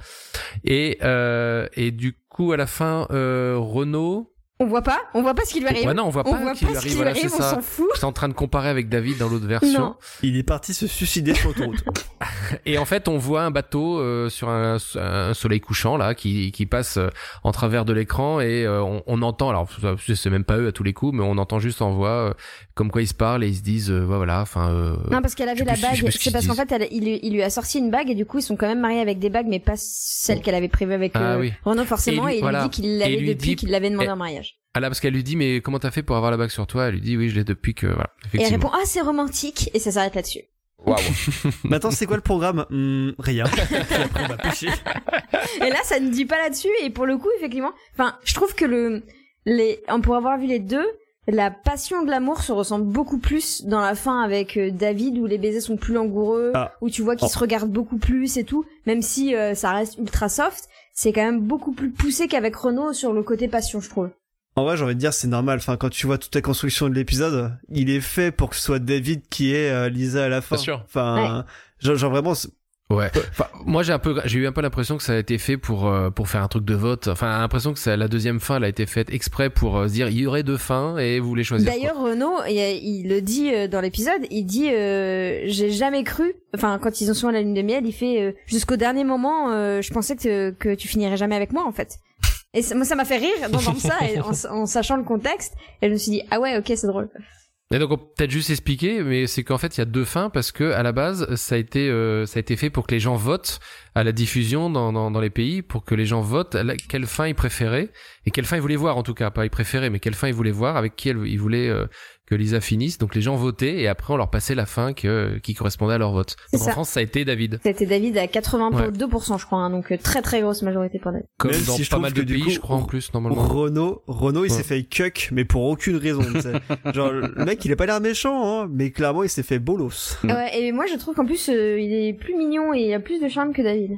D: Et euh, et du coup, à la fin, euh, Renaud.
C: On voit pas On voit pas ce qui lui arrive.
D: Ouais, non, on voit
C: on
D: pas
C: voit
D: qu'il
C: pas
D: lui
C: ce qui
D: arrive.
C: lui
D: Voilà,
C: arrive, on s'en fout.
D: J'étais en train de comparer avec David dans l'autre version.
C: Non.
B: il est parti se suicider sur l'autoroute
D: Et en fait, on voit un bateau euh, sur un, un soleil couchant là qui, qui passe euh, en travers de l'écran et euh, on, on entend. Alors, c'est même pas eux à tous les coups, mais on entend juste en voix euh, comme quoi ils se parlent et ils se disent euh, voilà. Enfin. euh,
C: Non, parce qu'elle avait la
D: plus-
C: bague. C'est parce qu'en fait, elle, il, lui- il lui a sorti une bague et du coup, ils sont quand même mariés avec des bagues, mais pas celle qu'elle avait prévue avec
D: Ah oui.
C: Renaud forcément.
D: Et lui-
C: Et, il lui dit qu'il l'avait depuis
D: dit-
C: qu'il l'avait demandé
D: et-
C: en mariage.
D: Ah là, parce qu'elle lui dit, mais comment t'as fait pour avoir la bague sur toi? Elle lui dit, oui, je l'ai depuis que, voilà,
C: Et elle répond, ah, c'est romantique. Et ça s'arrête là-dessus.
A: Waouh
B: maintenant c'est quoi le programme? Hmm, rien Puis après on va pêcher
C: Et là, ça ne dit pas là-dessus. Et pour le coup, effectivement, enfin, je trouve que le, les, on pour avoir vu les deux, la passion de l'amour se ressent beaucoup plus dans la fin avec euh, David où les baisers sont plus langoureux,
B: Ah.
C: où tu vois qu'ils
B: Oh.
C: se regardent beaucoup plus et tout. Même si euh, ça reste ultra soft, c'est quand même beaucoup plus poussé qu'avec Renaud sur le côté passion, je trouve.
B: En vrai, j'ai envie de dire, c'est normal. Enfin, quand tu vois toute la construction de l'épisode, il est fait pour que ce soit David qui ait euh, Lisa à la fin.
A: Bien sûr.
B: Enfin, genre, genre vraiment,
D: Ouais. Enfin, moi, j'ai un peu, j'ai eu un peu l'impression que ça a été fait pour euh, pour faire un truc de vote. Enfin, l'impression que ça, la deuxième fin, elle a été faite exprès pour euh, dire, il y aurait deux fins et vous voulez choisir.
C: D'ailleurs, Renaud, il, il le dit euh, dans l'épisode, il dit euh, j'ai jamais cru. Enfin, quand ils sont à la lune de miel, il fait euh, jusqu'au dernier moment, euh, je pensais que que tu finirais jamais avec moi en fait. Et ça, moi, ça m'a fait rire d'entendre ça et en, en sachant le contexte. Et je me suis dit ah ouais, ok, c'est drôle.
D: Et donc, on peut peut-être juste expliquer, mais c'est qu'en fait, il y a deux fins parce que à la base, ça a été, euh, ça a été fait pour que les gens votent à la diffusion dans, dans, dans les pays, pour que les gens votent à la- quelle fin ils préféraient et quelle fin ils voulaient voir en tout cas, pas ils préféraient, mais quelle fin ils voulaient voir, avec qui ils voulaient euh, que Lisa finisse. Donc les gens votaient et après on leur passait la fin que, qui correspondait à leur vote. En. France, ça a été David,
C: C'était David à 82%, je crois, hein, donc euh, très très grosse majorité pour David.
D: comme
B: Même
D: dans
B: si
D: pas mal de pays,
B: coup,
D: je crois en plus normalement.
B: Renault, Renault, il
D: Ouais.
B: s'est fait cuck, mais pour aucune raison. tu sais. genre, le mec, il a pas l'air méchant, hein, mais clairement, il s'est fait bolos.
C: Ouais, et moi je trouve qu'en plus euh, il est plus mignon et il a plus de charme que David.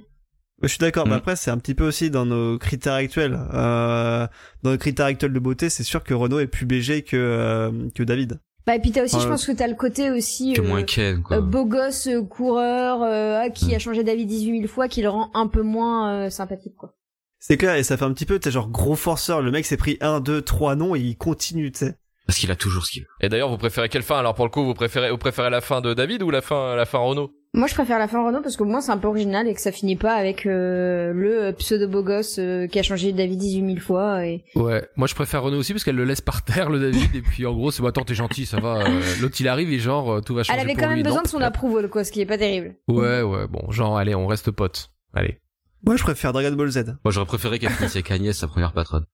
B: Je suis d'accord,
E: Mm.
B: mais après, c'est un petit peu aussi dans nos critères actuels. Euh, dans nos critères actuels de beauté, c'est sûr que Renault est plus BG que, euh, que David.
C: Bah et puis t'as aussi, je pense que t'as le côté aussi
E: Que
C: euh,
E: moins Ken, quoi.
C: euh, beau gosse euh, coureur euh, ah, qui
E: Mm.
C: a changé d'avis 18 000 fois, qui le rend un peu moins euh, sympathique quoi.
B: C'est clair, et ça fait un petit peu, tu sais, genre gros forceur. Le mec s'est pris un, deux, trois noms et il continue, tu sais.
E: Parce qu'il a toujours ce qu'il veut.
A: Et d'ailleurs, vous préférez quelle fin? Alors pour le coup, vous préférez, vous préférez la fin de David ou la fin, la fin Renaud?
C: Moi je préfère la fin Renault parce que moi c'est un peu original et que ça finit pas avec euh, le pseudo beau gosse euh, qui a changé d'avis 18 000 fois et
D: Ouais, moi je préfère Renaud aussi parce qu'elle le laisse par terre le David et puis en gros c'est bon attends t'es gentil ça va euh, l'autre il arrive et genre euh, tout va changer
C: elle avait
D: pour
C: quand même
D: lui.
C: besoin
D: Non.
C: de son approval quoi, ce qui est pas terrible.
D: Ouais ouais bon genre allez on reste potes allez
B: Moi, je préfère Dragon Ball Z.
E: Moi, j'aurais préféré qu'elle finisse avec Agnès, sa première patronne.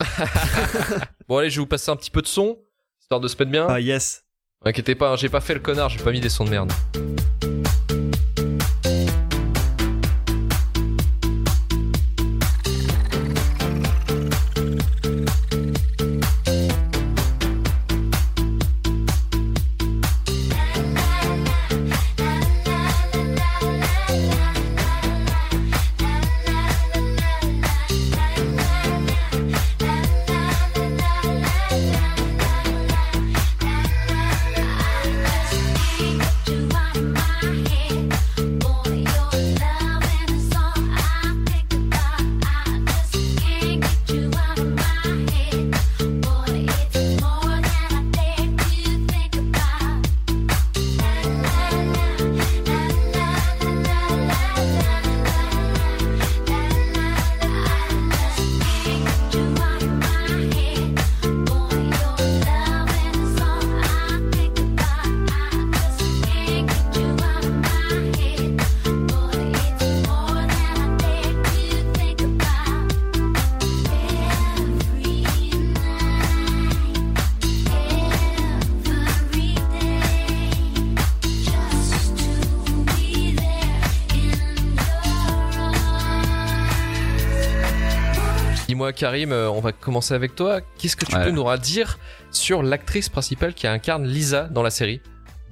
A: Bon allez, je vais vous passer un petit peu de son, histoire de se mettre bien.
B: Ah, yes.
A: Inquiétez pas, hein, j'ai pas fait le connard, j'ai pas mis des sons de merde. Karim, euh, on va commencer avec toi. Qu'est-ce que tu
E: Ouais.
A: peux nous dire sur l'actrice principale qui incarne Lisa dans la série?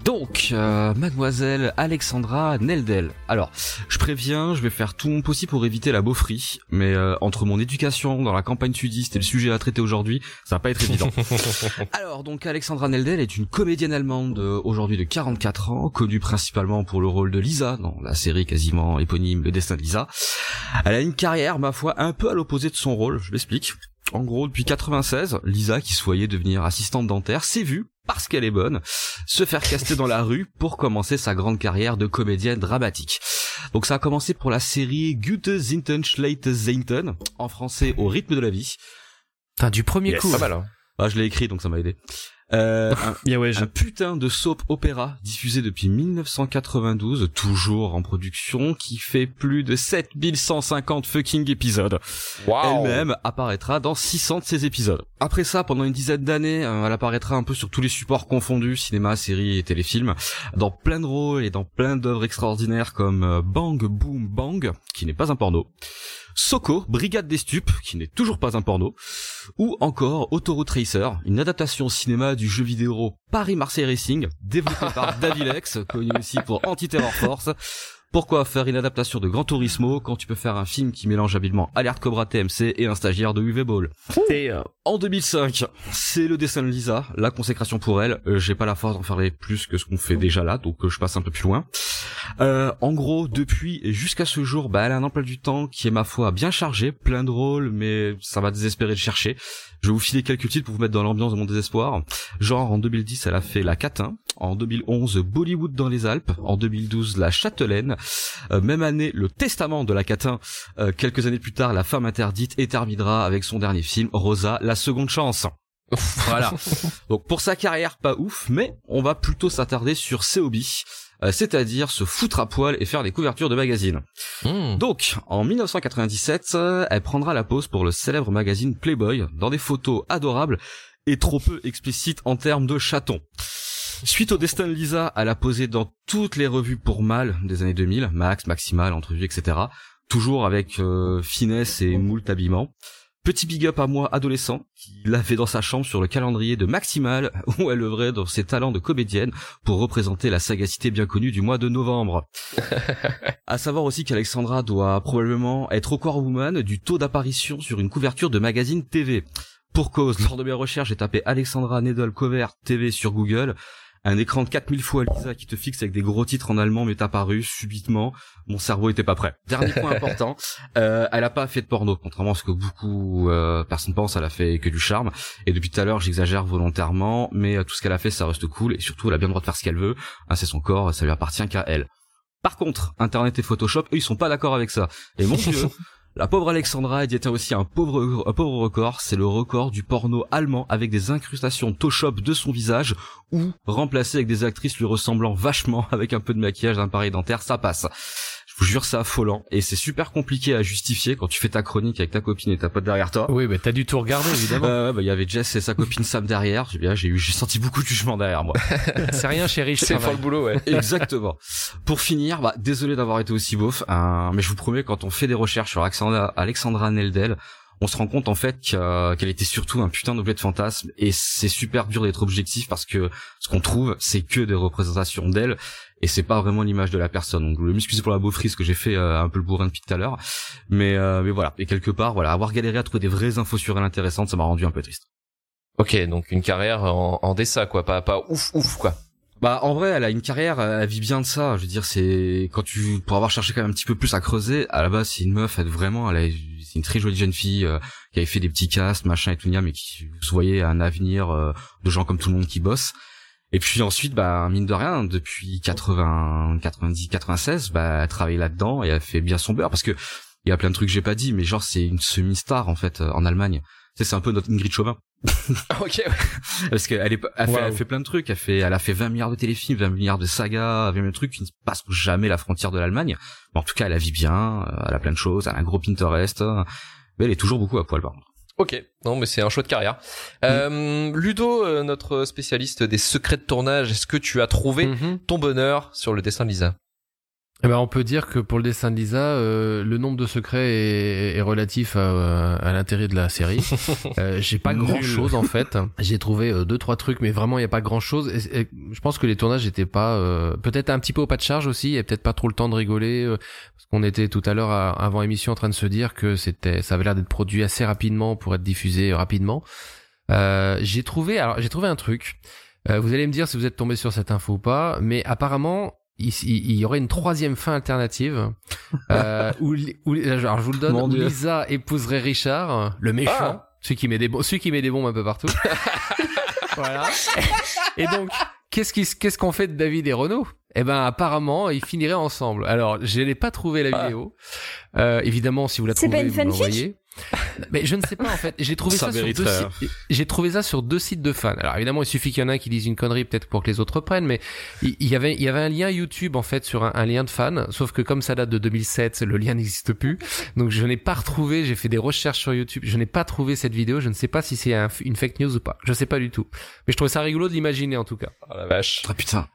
E: Donc, euh, mademoiselle Alexandra Neldel. Alors, je préviens, je vais faire tout mon possible pour éviter la beaufrie, mais euh, entre mon éducation dans la campagne sudiste et le sujet à traiter aujourd'hui, ça va pas être évident. Alors, donc Alexandra Neldel est une comédienne allemande euh, aujourd'hui de 44 ans, connue principalement pour le rôle de Lisa dans la série quasiment éponyme Le Destin de Lisa. Elle a une carrière, ma foi, un peu à l'opposé de son rôle, je l'explique. En gros, depuis 96, Lisa, qui se voyait devenir assistante dentaire, s'est vue, parce qu'elle est bonne, se faire caster dans la rue pour commencer sa grande carrière de comédienne dramatique. Donc ça a commencé pour la série Gute Zintenschleite Zeinten, en français au rythme de la vie.
D: Putain, du premier
B: Yes.
D: coup.
A: Pas mal. Hein.
E: Ah, je l'ai écrit donc ça m'a aidé. Euh, un,
B: Yeah, ouais, je-
E: un putain de soap opéra diffusé depuis 1992, toujours en production, qui fait plus de 7150 fucking épisodes. Elle-même apparaîtra dans 600 de ces épisodes. Après ça, pendant une dizaine d'années, euh, elle apparaîtra un peu sur tous les supports confondus, cinéma, séries et téléfilms, dans plein de rôles et dans plein d'œuvres extraordinaires comme euh, Bang Boom Bang, qui n'est pas un porno, Soko, Brigade des Stupes, qui n'est toujours pas un porno, ou encore Autoroute Racer, une adaptation au cinéma du jeu vidéo Paris-Marseille Racing, développé par Davilex, connu aussi pour Anti-Terror Force. Pourquoi faire une adaptation de Gran Turismo quand tu peux faire un film qui mélange habilement Alerte Cobra TMC et un stagiaire de UV Ball
B: euh,
E: En 2005, c'est le dessin de Lisa, la consécration pour elle. Euh, J'ai pas la force d'en faire plus que ce qu'on fait déjà là, donc euh, je passe un peu plus loin. Euh, en gros, depuis et jusqu'à ce jour, bah, elle a un emploi du temps qui est ma foi bien chargé, plein de rôles, mais ça va désespérer de chercher. Je vais vous filer quelques titres pour vous mettre dans l'ambiance de mon désespoir. Genre en 2010, elle a fait La Catin. En 2011, Bollywood dans les Alpes. En 2012, La Châtelaine. Euh, même année, Le Testament de la Catin. Euh, quelques années plus tard, La Femme Interdite et terminera avec son dernier film, Rosa, La Seconde Chance. voilà. Donc pour sa carrière, pas ouf, mais on va plutôt s'attarder sur ses hobbies. Euh, c'est-à-dire se foutre à poil et faire des couvertures de magazines.
A: Hmm.
E: Donc, en 1997, euh, elle prendra la pause pour le célèbre magazine Playboy dans des photos adorables et trop peu explicites en termes de chatons. Suite au destin de Lisa, elle a posé dans toutes les revues pour mâles des années 2000, Max, Maximal, Entrevue, etc. Toujours avec euh, finesse et moult habillement. Petit big up à moi, adolescent, qui l'avait dans sa chambre sur le calendrier de Maximal, où elle œuvrait dans ses talents de comédienne pour représenter la sagacité bien connue du mois de novembre. À savoir aussi qu'Alexandra doit probablement être record woman du taux d'apparition sur une couverture de magazine TV. Pour cause, lors de mes recherches, j'ai tapé Alexandra Needle Cover TV sur Google. Un écran de 4000 fois Lisa qui te fixe avec des gros titres en allemand m'est apparu subitement. Mon cerveau était pas prêt. Dernier point important, euh, elle a pas fait de porno, contrairement à ce que beaucoup euh, personnes pensent. Elle a fait que du charme. Et depuis tout à l'heure, j'exagère volontairement, mais euh, tout ce qu'elle a fait, ça reste cool. Et surtout, elle a bien le droit de faire ce qu'elle veut. Hein, c'est son corps, ça lui appartient qu'à elle. Par contre, Internet et Photoshop, eux, ils sont pas d'accord avec ça. Et mon dieu, la pauvre Alexandra elle détient aussi un pauvre, un record, c'est le record du porno allemand avec des incrustations Photoshop de son visage ou remplacé avec des actrices lui ressemblant vachement avec un peu de maquillage d'un pareil dentaire, ça passe. Je vous jure, c'est affolant et c'est super compliqué à justifier quand tu fais ta chronique avec ta copine et ta pote derrière toi.
D: Oui, mais t'as dû tout regarder, évidemment.
E: Euh, bah, il y avait Jess et sa copine Sam derrière. J'ai bien, j'ai eu, j'ai senti beaucoup de jugement derrière moi.
D: C'est rien, chérie, je
A: C'est fort le boulot, ouais.
E: Exactement. Pour finir, bah, désolé d'avoir été aussi beauf, hein, mais je vous promets, quand on fait des recherches sur Alexandra, Alexandra Neldel, on se rend compte en fait qu'elle qu'elle était surtout un putain d'objet de fantasme et c'est super dur d'être objectif parce que ce qu'on trouve c'est que des représentations d'elle et c'est pas vraiment l'image de la personne donc je vais m'excuser pour la beaufrise que j'ai fait euh, un peu le bourrin depuis tout à l'heure mais euh, mais voilà et quelque part voilà avoir galéré à trouver des vraies infos sur elle intéressantes ça m'a rendu un peu triste
A: Ok, donc une carrière en, en dessin, quoi. Pas, pas ouf, ouf, quoi.
E: Bah en vrai, elle a une carrière, elle vit bien de ça. Je veux dire, c'est quand tu pour avoir cherché quand même un petit peu plus à creuser. À la base, c'est une meuf, elle vraiment, elle a, c'est une très jolie jeune fille euh, qui avait fait des petits castes, machin et tout mais qui se voyait un avenir euh, de gens comme tout le monde qui bossent. Et puis ensuite, bah mine de rien, depuis 80, 90, 96, bah elle travaille là-dedans et elle fait bien son beurre parce que il y a plein de trucs que j'ai pas dit, mais genre c'est une semi-star en fait euh, en Allemagne. Tu sais, c'est un peu notre Ingrid Chauvin.
A: ok, ouais.
E: Parce qu'elle est, elle fait,
A: Waouh.
E: elle fait plein de trucs. Elle fait, elle a fait 20 milliards de téléfilms, 20 milliards de sagas, 20 milliards de trucs qui ne passent jamais la frontière de l'Allemagne. Mais en tout cas, elle la vit bien, euh, elle a plein de choses, elle a un gros Pinterest. euh, Mais elle est toujours beaucoup à poil, par contre.
A: Ok, non mais c'est un choix de carrière. Euh, Ludo, euh, notre spécialiste des secrets de tournage, est-ce que tu as trouvé
D: Mhm.
A: ton bonheur sur le dessin de Lisa?
D: Eh ben, on peut dire que pour le dessin de Lisa, euh, le nombre de secrets est, est relatif à, à l'intérêt de la série. Euh, j'ai pas grand chose en fait. J'ai trouvé euh, deux trois trucs, mais vraiment il y a pas grand chose. Et, et je pense que les tournages étaient pas, euh, peut-être un petit peu au pas de charge aussi, et peut-être pas trop le temps de rigoler, euh, parce qu'on était tout à l'heure à- avant émission en train de se dire que c'était, ça avait l'air d'être produit assez rapidement pour être diffusé rapidement. Euh, j'ai trouvé, alors j'ai trouvé un truc. Euh, vous allez me dire si vous êtes tombé sur cette info ou pas, mais apparemment il, il- il y aurait une troisième fin alternative euh, où, où- alors je vous le donne, où. Lisa épouserait Richard, le méchant,
A: Ah.
D: celui qui met des bombes, celui qui met des bombes un peu partout. voilà. Et donc, qu'est-ce qui, qu'est-ce qu'on fait de David et Renaud? Eh ben, apparemment, ils finiraient ensemble. Alors, je n'ai pas trouvé la
A: Ah.
D: vidéo. Euh, évidemment, si vous la trouvez,
C: pas une
D: vous l'envoyez. Mais je ne sais pas en fait. J'ai trouvé
E: Ça
D: ça, sur deux sites. J'ai trouvé ça sur deux sites de fans. Alors évidemment, il suffit qu'il y en ait un qui dise une connerie peut-être pour que les autres reprennent, mais il y avait il y avait un lien YouTube en fait sur un, un lien de fan. Sauf que comme ça date de 2007, le lien n'existe plus. Donc je n'ai pas retrouvé. J'ai fait des recherches sur YouTube. Je n'ai pas trouvé cette vidéo. Je ne sais pas si c'est un- une fake news ou pas. Je sais pas du tout. Mais je trouvais ça rigolo de l'imaginer en tout cas.
A: Oh la vache.
E: Ah putain.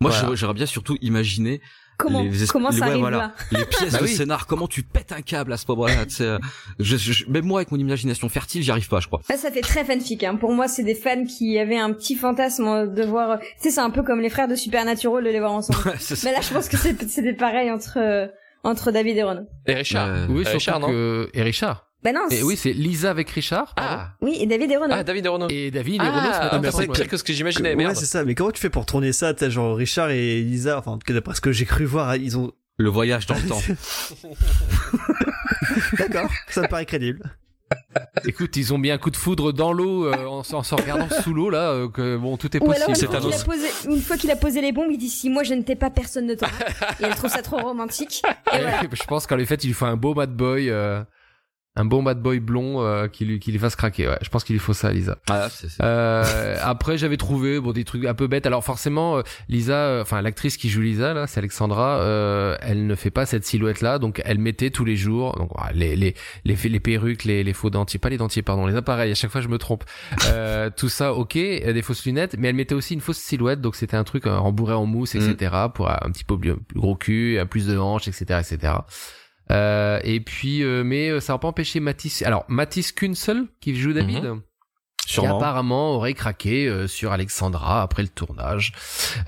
E: Moi,
D: Voilà.
E: j'aurais- j'aurais bien surtout imaginé
C: Comment,
E: les,
C: comment
E: les-
C: ça
E: ouais,
C: arrive
E: voilà,
C: là
E: les pièces
D: Bah
E: de
D: oui.
E: scénar. Comment tu pètes un câble à ce moment-là tu sais, euh, je, je- Même moi, avec mon imagination fertile, j'y arrive pas, je crois.
C: Là, ça fait très fanfic. Hein. Pour moi, c'est des fans qui avaient un petit fantasme de voir. Tu sais, c'est un peu comme les frères de Supernatural de les voir ensemble. Mais là, je pense que c'est c'était pareil entre euh, entre David et Renaud.
A: Et Richard.
E: Euh,
D: Oui,
A: Euh, Richard, non?
D: que et Richard.
C: Bah non.
D: Et oui, c'est Lisa avec Richard. pardon.
A: Ah,
C: Oui, et David et Renaud.
A: ah David et Renaud.
D: Et David et Renaud
A: Ah, mais
D: ensemble,
A: c'est pire que ce que j'imaginais,
B: ouais, c'est ça. Mais comment tu fais pour tourner ça T'as genre Richard et Lisa, enfin, en tout cas, d'après ce que j'ai cru voir, ils ont.
E: Le voyage dans le temps.
B: D'accord, ça me paraît crédible.
D: Écoute, ils ont mis un coup de foudre dans l'eau euh, en, en se regardant sous l'eau là, euh, que bon, tout est
C: Ou alors
D: possible.
C: une
E: C'est
C: fois, qu'il a
E: annonce.
C: posé, une fois qu'il a posé les bombes, il dit si moi je ne t'ai pas, personne ne t'aura. et elle trouve ça trop romantique. Et voilà.
D: Je pense qu'en fait, il lui faut un beau bad boy, euh, un bon bad boy blond euh, qui lui qui lui fasse craquer. Ouais, je pense qu'il lui faut ça, Lisa.
E: Ah, c'est- c'est-
D: Euh, après, j'avais trouvé bon des trucs un peu bêtes. Alors forcément, euh, Lisa, euh, enfin l'actrice qui joue Lisa là, c'est Alexandra. euh, elle ne fait pas cette silhouette là, donc elle mettait tous les jours donc les les les les perruques, les les faux dentiers, pas les dentiers, pardon, les appareils. À chaque fois, je me trompe. Euh, tout ça, ok, des fausses lunettes, mais elle mettait aussi une fausse silhouette, donc c'était un truc rembourré en mousse, etc. Pour un petit peu plus, plus gros cul, plus de hanches, etc., etc. Euh, et puis, euh, mais euh, ça n'a pas empêché Mathis. Alors Mathis Kunsel qui joue David qui
E: Sûrement.
D: apparemment aurait craqué euh, sur Alexandra après le tournage.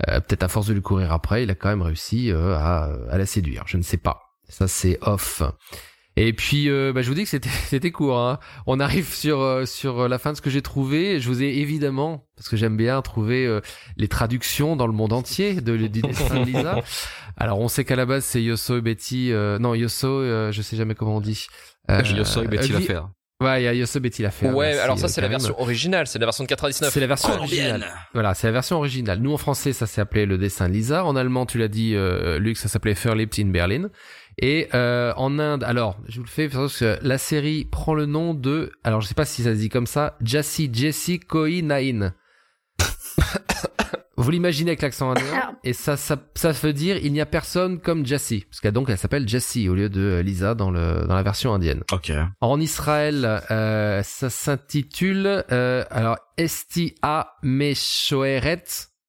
D: Euh, Peut-être à force de lui courir après, il a quand même réussi euh, à, à la séduire. Je ne sais pas. Ça c'est off. Et puis, euh, bah, je vous dis que c'était court. Hein. On arrive sur euh, sur la fin de ce que j'ai trouvé. Je vous ai évidemment, parce que j'aime bien trouver euh, les traductions dans le monde entier de, du dessin de Lisa. Alors, on sait qu'à la base c'est Yosso et Betty. euh, non, Yosso, euh, je sais jamais comment on dit. Euh,
E: Yosso et Betty
D: Vi-
E: l'affaire.
D: Ouais, il y a Yosso Betty l'affaire.
A: Ouais,
D: Merci,
A: alors ça
D: euh,
A: c'est la version originale, c'est la version de 99.
D: C'est la version
E: Oh,
D: originale.
E: bien.
D: Voilà, c'est la version originale. Nous en français, ça s'est appelé le dessin de Lisa. En allemand, tu l'as dit, euh, Luc, ça s'appelait Verliebt in Berlin. Et euh, en Inde, alors, je vous le fais parce que la série prend le nom de, alors je sais pas si ça se dit comme ça, Jassi Jessie Koi Nain. Vous l'imaginez avec l'accent indien
C: Alors-
D: et ça, ça, ça veut dire il n'y a personne comme Jassie, parce qu'elle donc elle s'appelle Jassie au lieu de euh, Lisa dans le dans la version indienne.
E: Ok.
D: En Israël, euh, ça s'intitule euh, alors Esti A Meshoeret,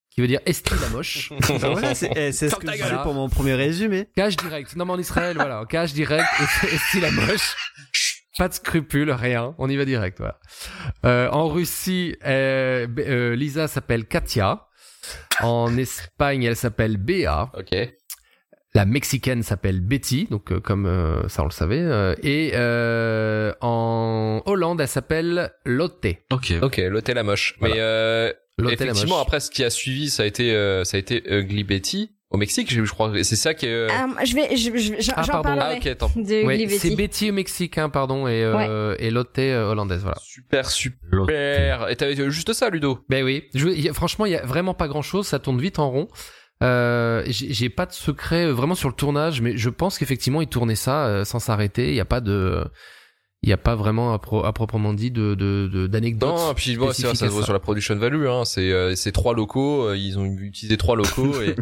D: qui veut dire Esti la moche.
B: Ouais, c'est eh, c'est ce que je disais pour mon premier résumé.
D: Cache direct. Non mais en Israël, voilà, cache direct. Esti la moche. Pas de scrupules, rien. On y va direct, voilà. Euh, en Russie, euh, euh, Lisa s'appelle Katia. En Espagne, elle s'appelle Béa.
A: Ok.
D: La mexicaine s'appelle Betty, donc euh, comme euh, ça on le savait. euh, et euh, en Hollande, elle s'appelle Lotte.
E: Ok.
A: Ok, l'hôtel la moche.
D: Voilà.
A: Mais euh,
D: Lotte la
A: effectivement,
D: moche.
A: après ce qui a suivi, ça a été euh, ça a été Ugly Betty au Mexique, je, je crois. C'est ça qui est. euh,
C: Euh, je vais, je, je- j'en
D: Ah, pardon.
A: Ah
C: parlerai
A: ok, attends.
D: Ouais, c'est
C: Betty.
D: Betty mexicain, pardon, et, euh, et Lotte euh, hollandaise, voilà.
A: Super super. Et t'avais juste ça, Ludo?
D: Ben oui, je, il y a- franchement, il y a vraiment pas grand chose, ça tourne vite en rond. Euh, j'ai pas de secret vraiment sur le tournage, mais je pense qu'effectivement ils tournaient ça euh, sans s'arrêter. Il y a pas de, il n'y a pas vraiment à, pro- à proprement dit de de- de- d'anecdotes.
A: Non, puis bon, c'est ça
D: à
A: se voit
D: ça.
A: sur la production value. Hein. C'est euh, c'est trois locaux. euh, ils ont utilisé trois locaux et. et
D: Oui,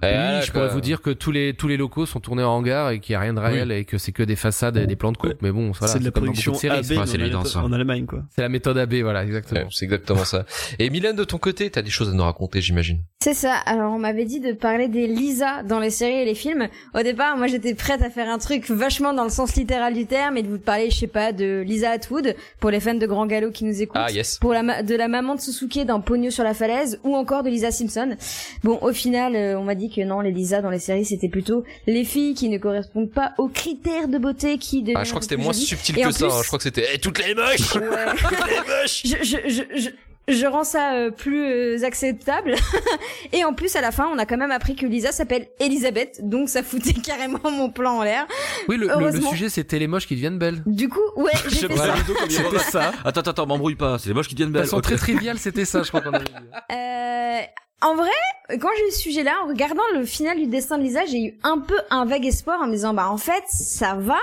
A: voilà,
D: je
A: quoi.
D: pourrais vous dire que tous les tous les locaux sont tournés en hangar et qu'il n'y a rien de réel et que c'est que des façades et des plans de coupe.
B: Ouais.
D: Mais bon, voilà,
B: c'est de la production
D: de séries,
B: AB en, Allemagne- en Allemagne, quoi.
D: C'est la méthode AB, voilà, exactement.
A: Ouais, c'est exactement ça. Et Mylène, de ton côté, t'as des choses à nous raconter, j'imagine.
C: C'est ça. Alors, on m'avait dit de parler des Lisa dans les séries et les films. Au départ, moi, j'étais prête à faire un truc vachement dans le sens littéral du terme et de vous parler, je sais pas, de Lisa Atwood pour les fans de Grand Galop qui nous écoutent.
A: Ah yes.
C: Pour la de la maman de Susuke dans Pogno sur la falaise ou encore de Lisa Simpson. Bon, au final, euh, on m'a dit que non, les Lisa dans les séries, c'était plutôt les filles qui ne correspondent pas aux critères de beauté qui deviennent
A: Ah, je crois que c'était moins
C: jolies.
A: subtil
C: Et
A: que ça.
C: plus-
A: hein. Je crois que c'était Eh, toutes les moches,
C: Ouais.
A: toutes les moches.
C: je, je, je, je, je rends ça euh, plus euh, acceptable. et en plus, à la fin, on a quand même appris que Lisa s'appelle Elisabeth, donc ça foutait carrément mon plan en l'air.
D: Oui, le, le, sujet c'était les moches qui deviennent belles.
C: Du coup, ouais, j'ai fait ça.
D: C'était ça.
E: Attends, attends, attends, m'embrouille pas. C'est les moches qui deviennent
D: De
E: belles.
D: façon
E: Ok.
D: très triviale, c'était ça, je crois qu'on avait dit.
C: Euh, en vrai, quand j'ai eu ce sujet-là, en regardant le final du destin de Lisa, j'ai eu un peu un vague espoir en me disant, bah en fait, ça va.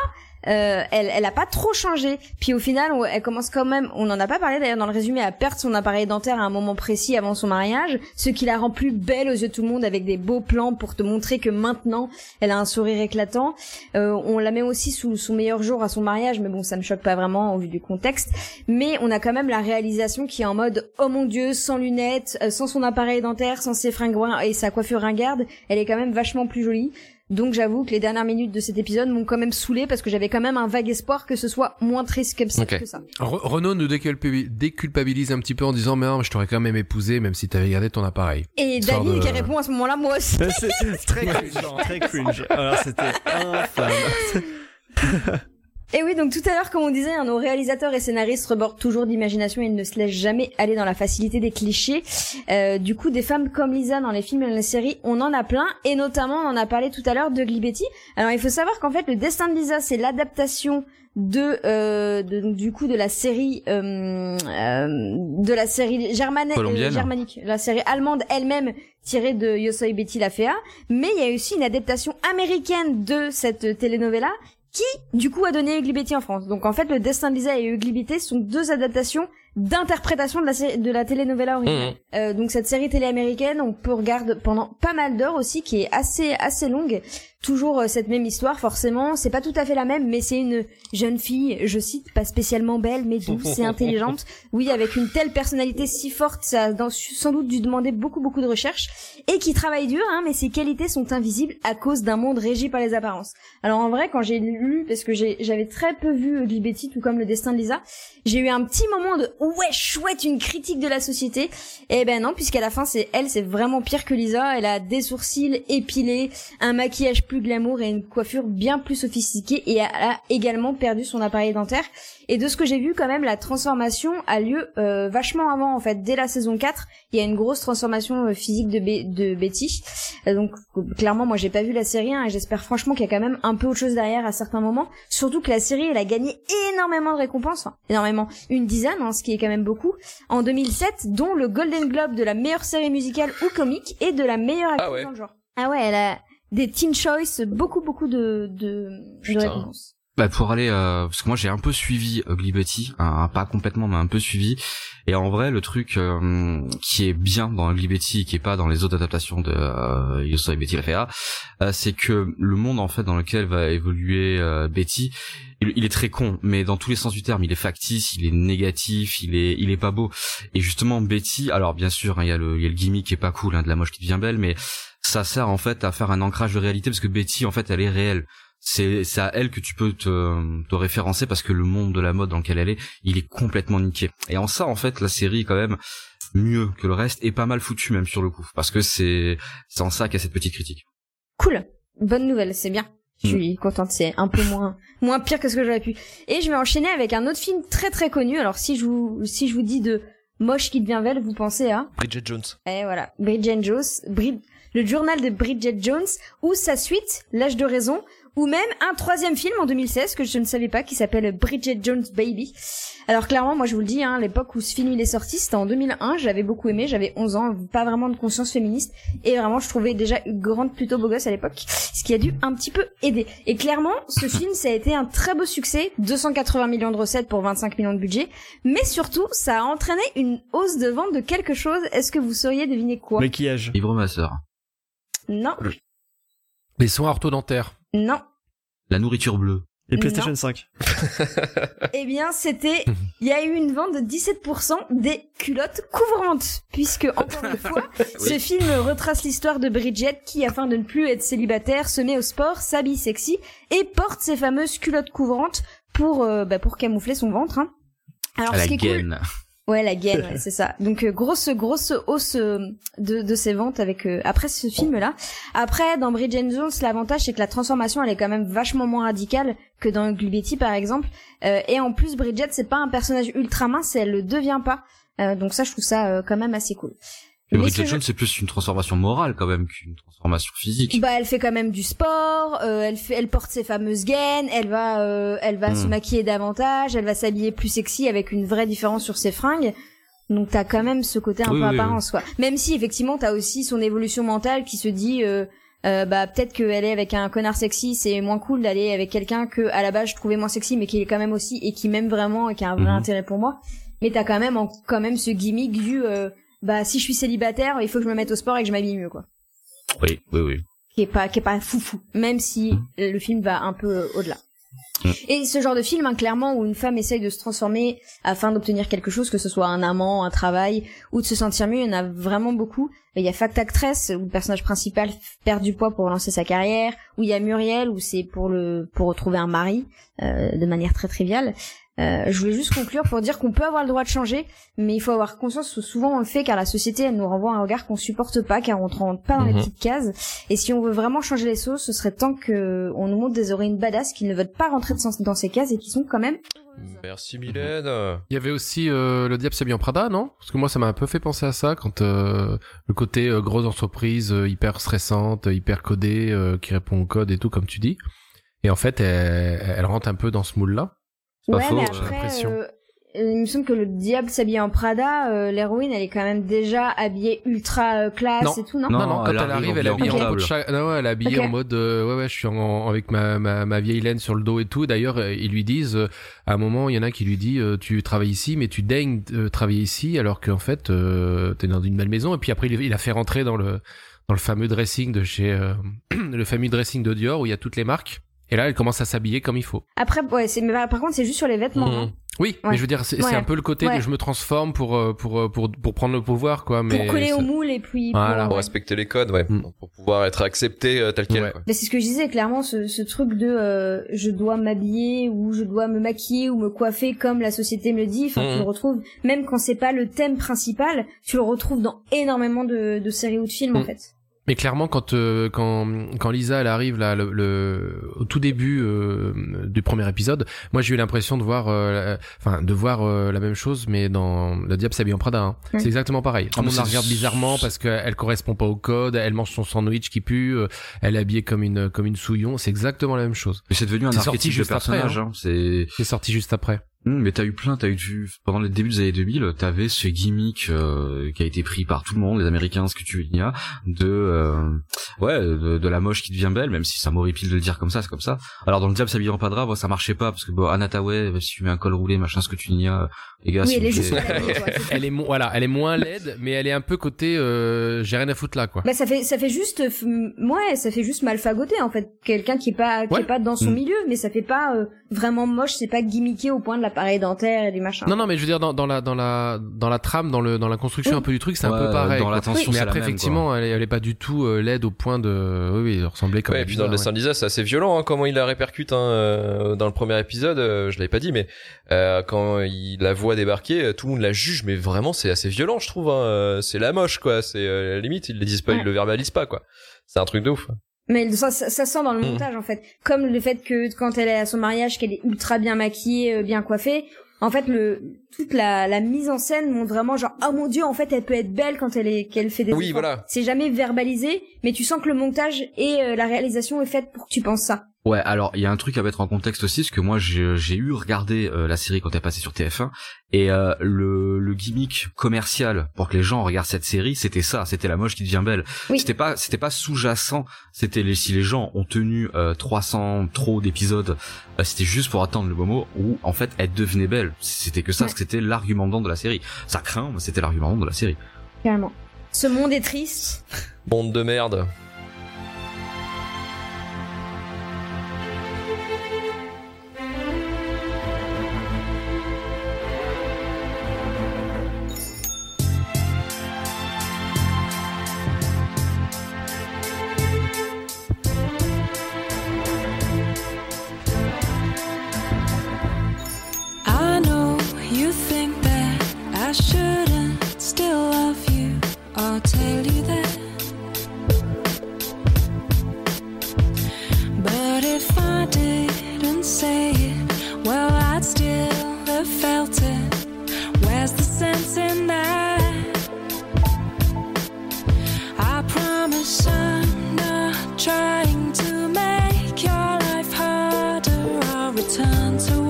C: Euh, elle, elle a pas trop changé. Puis au final, elle commence quand même, on n'en a pas parlé d'ailleurs dans le résumé, à perdre son appareil dentaire à un moment précis avant son mariage, ce qui la rend plus belle aux yeux de tout le monde avec des beaux plans pour te montrer que maintenant, elle a un sourire éclatant. Euh, on la met aussi sous son meilleur jour à son mariage, mais bon, ça me choque pas vraiment au vu du contexte. Mais on a quand même la réalisation qui est en mode oh mon dieu, sans lunettes, euh, sans son appareil dentaire, sans ses fringues et sa coiffure ringarde, elle est quand même vachement plus jolie. Donc j'avoue que les dernières minutes de cet épisode m'ont quand même saoulé parce que j'avais quand même un vague espoir que ce soit moins triste que, ça.
D: Re- Renaud nous déculpabi- déculpabilise un petit peu en disant mais non, mais je t'aurais quand même épousé même si t'avais gardé ton appareil.
C: Et David
D: de-
C: qui répond à ce moment-là, moi aussi.
B: C'est très cringe, très cringe. Alors c'était infâme.
C: Donc tout à l'heure, comme on disait, hein, nos réalisateurs et scénaristes rebordent toujours d'imagination et ils ne se laissent jamais aller dans la facilité des clichés. Euh, du coup, des femmes comme Lisa dans les films et dans les séries, on en a plein, et notamment, on en a parlé tout à l'heure de Betty. Alors, il faut savoir qu'en fait, le destin de Lisa, c'est l'adaptation de, euh, de donc, du coup de la série euh, euh, de la série euh, germanique la série allemande elle-même tirée de Yo soy Betty la Fea mais il y a aussi une adaptation américaine de cette telenovela qui du coup a donné Ugly Betty en France? Donc en fait le destin de Lisa et Ugly Betty sont deux adaptations d'interprétation de la série, de la telenovela originale. Euh, donc cette série télé américaine, on peut regarder pendant pas mal d'heures aussi, qui est assez assez longue. Toujours euh, cette même histoire, forcément. C'est pas tout à fait la même, mais c'est une jeune fille, je cite, pas spécialement belle, mais douce et intelligente. Oui, avec une telle personnalité si forte, ça a sans doute dû demander beaucoup beaucoup de recherche et qui travaille dur, hein, mais ses qualités sont invisibles à cause d'un monde régi par les apparences. Alors en vrai, quand j'ai lu, parce que j'avais très peu vu Ugly Betty, tout comme le destin de Lisa, j'ai eu un petit moment de ouais chouette une critique de la société. Et ben non, puisqu'à la fin c'est elle, c'est vraiment pire que Lisa. Elle a des sourcils épilés, un maquillage plus glamour et une coiffure bien plus sophistiquée. Et elle a également perdu son appareil dentaire. Et de ce que j'ai vu, quand même, la transformation a lieu euh, vachement avant en fait. Dès la saison 4, il y a une grosse transformation euh, physique de, Be- de Betty. Euh, donc clairement, moi j'ai pas vu la série hein, et j'espère franchement qu'il y a quand même un peu autre chose derrière à certains moments. Surtout que la série, elle a gagné énormément de récompenses, enfin, énormément, une dizaine, hein, ce qui est quand même beaucoup, en 2007, dont le Golden Globe de la meilleure série musicale ou comique et de la meilleure actrice
A: Ah ouais.
C: dans le genre. Ah ouais, elle a des Teen Choice, beaucoup beaucoup de de, de récompenses.
E: Bah pour aller euh, parce que moi j'ai un peu suivi Ugly Betty, un- pas complètement mais un peu suivi. Et en vrai le truc euh, qui est bien dans Ugly Betty et qui est pas dans les autres adaptations de euh, Yo soy Betty la Fea, euh, c'est que le monde en fait dans lequel va évoluer euh, Betty il, il est très con mais dans tous les sens du terme il est factice, il est négatif, il est il est pas beau. Et justement Betty alors bien sûr hein, il y a le il y a le gimmick qui est pas cool hein, de la moche qui devient belle mais ça sert en fait à faire un ancrage de réalité parce que Betty en fait elle est réelle c'est c'est à elle que tu peux te, te référencer parce que le monde de la mode dans lequel elle est, il est complètement niqué. Et en ça, en fait, la série est quand même mieux que le reste et pas mal foutu même sur le coup, parce que c'est c'est en ça qu'il y a cette petite critique.
C: Cool. Bonne nouvelle, c'est bien. Je suis contente, c'est un peu moins moins pire que ce que j'aurais pu. Et je vais enchaîner avec un autre film très très connu. Alors si je vous si je vous dis de moche qui devient belle, vous pensez à
A: Bridget Jones.
C: Et voilà, Bridget Jones, Brid- le journal de Bridget Jones ou sa suite, L'âge de raison, ou même un troisième film en 2016 que je ne savais pas qui s'appelle Bridget Jones Baby. Alors clairement, moi je vous le dis, hein, l'époque où ce film il est sorti, c'était en 2001, j'avais beaucoup aimé, j'avais 11 ans, pas vraiment de conscience féministe, et vraiment je trouvais déjà Hugh Grant plutôt beau gosse à l'époque, ce qui a dû un petit peu aider. Et clairement, ce film ça a été un très beau succès, 280 millions de recettes pour 25 millions de budget, mais surtout ça a entraîné une hausse de vente de quelque chose, est-ce que vous sauriez deviner quoi?
B: Maquillage.
E: Livre ma sœur.
C: Non,
D: Les soins orthodentaires.
C: non.
E: La nourriture bleue.
B: Et PlayStation 5.
C: Eh bien, c'était, il y a eu une vente de 17% des culottes couvrantes, puisque encore une fois, ce film retrace l'histoire de Bridget qui, afin de ne plus être célibataire, se met au sport, s'habille sexy et porte ses fameuses culottes couvrantes pour, euh, bah, pour camoufler son ventre. Hein. Alors,
E: à
C: ce
E: la
C: qui est cool,
E: gaine.
C: Ouais, la gaine, ouais, c'est ça. Donc euh, grosse grosse hausse euh, de de ses ventes avec euh, après ce film là. Après dans Bridget Jones, l'avantage c'est que la transformation elle est quand même vachement moins radicale que dans Ugly par exemple. Euh, et en plus Bridget c'est pas un personnage ultra mince, elle le devient pas. Donc ça je trouve ça quand même assez cool.
E: Mais
C: Mais
E: Bridget Jones, c'est plus une transformation morale quand même qu'une transformation physique.
C: Bah, elle fait quand même du sport, euh, elle fait, elle porte ses fameuses gaines, elle va, euh, elle va
E: Hmm.
C: se maquiller davantage, elle va s'habiller plus sexy avec une vraie différence sur ses fringues. Donc t'as quand même ce côté un
E: Oui,
C: peu
E: oui,
C: apparence quoi. Même si effectivement t'as aussi son évolution mentale qui se dit, euh, euh, bah peut-être qu'elle est avec un connard sexy, c'est moins cool d'aller avec quelqu'un que à la base je trouvais moins sexy, mais qui est quand même aussi et qui m'aime vraiment et qui a un vrai
E: Mhm.
C: intérêt pour moi. Mais t'as quand même en- quand même ce gimmick du, euh, bah si je suis célibataire, il faut que je me mette au sport et que je m'habille mieux quoi
E: Oui, oui, oui.
C: qui est pas qui est pas foufou même si le film va un peu au-delà
E: Mm.
C: et ce genre de film hein, clairement où une femme essaye de se transformer afin d'obtenir quelque chose que ce soit un amant un travail ou de se sentir mieux il y en a vraiment beaucoup il y a Fact Actress où le personnage principal perd du poids pour lancer sa carrière où il y a Muriel où c'est pour le pour retrouver un mari euh, de manière très triviale euh, je voulais juste conclure pour dire qu'on peut avoir le droit de changer, mais il faut avoir conscience que souvent on le fait car la société elle nous renvoie un regard qu'on supporte pas car on ne rentre pas dans les
A: Mhm.
C: petites cases. Et si on veut vraiment changer les choses, ce serait temps que on nous montre des héroïnes badass qui ne veulent pas rentrer dans- ces cases et qui sont quand même
A: Merci Mylène.
D: Il y avait aussi euh, le diable s'habille en Prada, non? Parce que moi, ça m'a un peu fait penser à ça quand euh, le côté euh, grosse entreprise, euh, hyper stressante, hyper codée, euh, qui répond au code et tout, comme tu dis. Et en fait, elle, elle rentre un peu dans ce moule-là.
E: pas
C: ouais,
E: faux,
C: mais
E: j'ai
C: après,
D: l'impression.
C: euh, il me semble que le diable s'habille en Prada, euh, l'héroïne elle est quand même déjà habillée ultra euh, classe
D: Non.
C: et tout, non,
E: Non,
D: Non, non, quand
E: elle
D: elle,
E: arrive
D: elle est habillée en
E: portable.
D: peau de cha- non, ouais, elle est habillée
C: Ok.
D: en mode, euh, ouais, ouais, je suis en, avec ma, ma, ma vieille laine sur le dos et tout. D'ailleurs, euh, ils lui disent, euh, à un moment, il y en a qui lui dit, euh, tu travailles ici, mais tu daignes euh, travailler ici, alors qu'en fait, euh, t'es dans une belle maison. Et puis après, il, il a fait rentrer dans le, dans le fameux dressing de chez, euh, le fameux dressing de Dior où il y a toutes les marques. Et là, elle commence à s'habiller comme il faut.
C: Après, ouais, c'est, mais par contre c'est juste sur les vêtements.
A: Mhm.
C: hein.
D: Oui,
C: Ouais.
D: mais je veux dire, c'est
C: Ouais.
D: c'est un peu le côté
C: Ouais.
D: de je me transforme pour, euh, pour, euh, pour, pour prendre le pouvoir, quoi. Mais
C: Pour coller
D: ça-
C: au moule et puis
D: Voilà.
C: pour,
A: respecter les codes, ouais.
D: Mm.
A: Pour pouvoir être accepté euh, tel quel.
D: Ouais.
A: quoi.
C: Mais c'est ce que je disais, clairement, ce, ce truc de euh, je dois m'habiller ou je dois me maquiller ou me coiffer comme la société me le dit. Enfin, tu le retrouves, même quand c'est pas le thème principal, tu le retrouves dans énormément de, de séries ou de films, en fait.
D: Mais clairement, quand euh, quand quand Lisa elle arrive là, le, le- au tout début euh, du premier épisode, moi j'ai eu l'impression de voir, euh, la- enfin de voir euh, la même chose, mais dans Le Diable s'habille en Prada. Hein. C'est exactement pareil. Tout
E: Ah,
D: le monde
E: mais
D: la regarde bizarrement parce qu'elle correspond pas au code. Elle mange son sandwich qui pue. euh, elle est habillée comme une comme une souillon. C'est exactement la même chose.
E: Mais c'est devenu un archétype de
D: juste après,
E: personnage. Hein. C'est
D: C'est sorti juste après.
E: Hum, mais t'as eu plein, t'as eu du pendant les débuts des années 2000, t'avais ce gimmick euh, qui a été pris par tout le monde, les Américains, ce que tu veux dire, de euh, ouais, de, de la moche qui devient belle, même si ça m'horripile de le dire comme ça, c'est comme ça. Alors dans le diable s'habille en pas de drap, bon, ça marchait pas parce que bon, même si tu mets un col roulé, machin, ce que tu n'y as, les gars,
C: oui,
E: s'il
C: elle est juste
E: euh.
D: Elle est voilà, elle est moins laide, mais elle est un peu côté euh, j'ai rien à foutre là quoi.
C: Bah ça fait ça fait juste euh, f- ouais ça fait juste mal fagoté en fait quelqu'un qui est pas qui
D: Ouais.
C: est pas dans son
E: Mm.
C: milieu mais ça fait pas euh, vraiment moche c'est pas gimmické au point de l'appareil dentaire et du machin
D: Non non, mais je veux dire dans, dans la dans la dans la trame, dans le dans la construction
C: Oui.
D: un peu du truc, c'est un
E: ouais,
D: peu pareil.
E: Dans l'attention,
D: mais
E: c'est la
D: après
E: quoi.
D: effectivement, elle est, elle est pas du tout euh, laide au point de oui, oui de ressembler comme
A: Ouais, et puis dans le dessin de Lisa, c'est assez violent hein, comment il la répercute hein, euh, dans le premier épisode. euh, je l'avais pas dit, mais euh, quand il la voit débarquer, euh, tout le monde la juge, mais vraiment c'est assez violent, je trouve. Hein, euh, c'est la moche, quoi. C'est euh, la limite, ils le disent pas,
C: Ouais.
A: ils le verbalisent pas, quoi. C'est un truc de ouf.
C: Mais ça, ça, ça sent dans le
A: Mm.
C: montage en fait comme le fait que quand elle est à son mariage qu'elle est ultra bien maquillée euh, bien coiffée en fait le toute la, la mise en scène montre vraiment genre oh mon dieu en fait elle peut être belle quand elle est qu'elle fait des
A: Oui,
C: efforts.
A: voilà.
C: c'est jamais verbalisé mais tu sens que le montage et euh, la réalisation est faite pour que tu penses ça
E: Ouais, alors il y a un truc à mettre en contexte aussi, parce que moi j'ai j'ai eu regardé euh, la série quand elle est passée sur TF1, et euh, le, le gimmick commercial pour que les gens regardent cette série, c'était ça, c'était la moche qui devient belle.
C: Oui.
E: C'était pas c'était pas sous-jacent, c'était les, si les gens ont tenu euh, 300 trop d'épisodes, euh, c'était juste pour attendre le moment où en fait elle devenait belle. C'était que ça,
C: Ouais.
E: c'était l'argument de la série. Ça craint, mais c'était l'argument de la série.
C: Carrément. Ce monde est triste.
A: Bande de merde.
F: turn to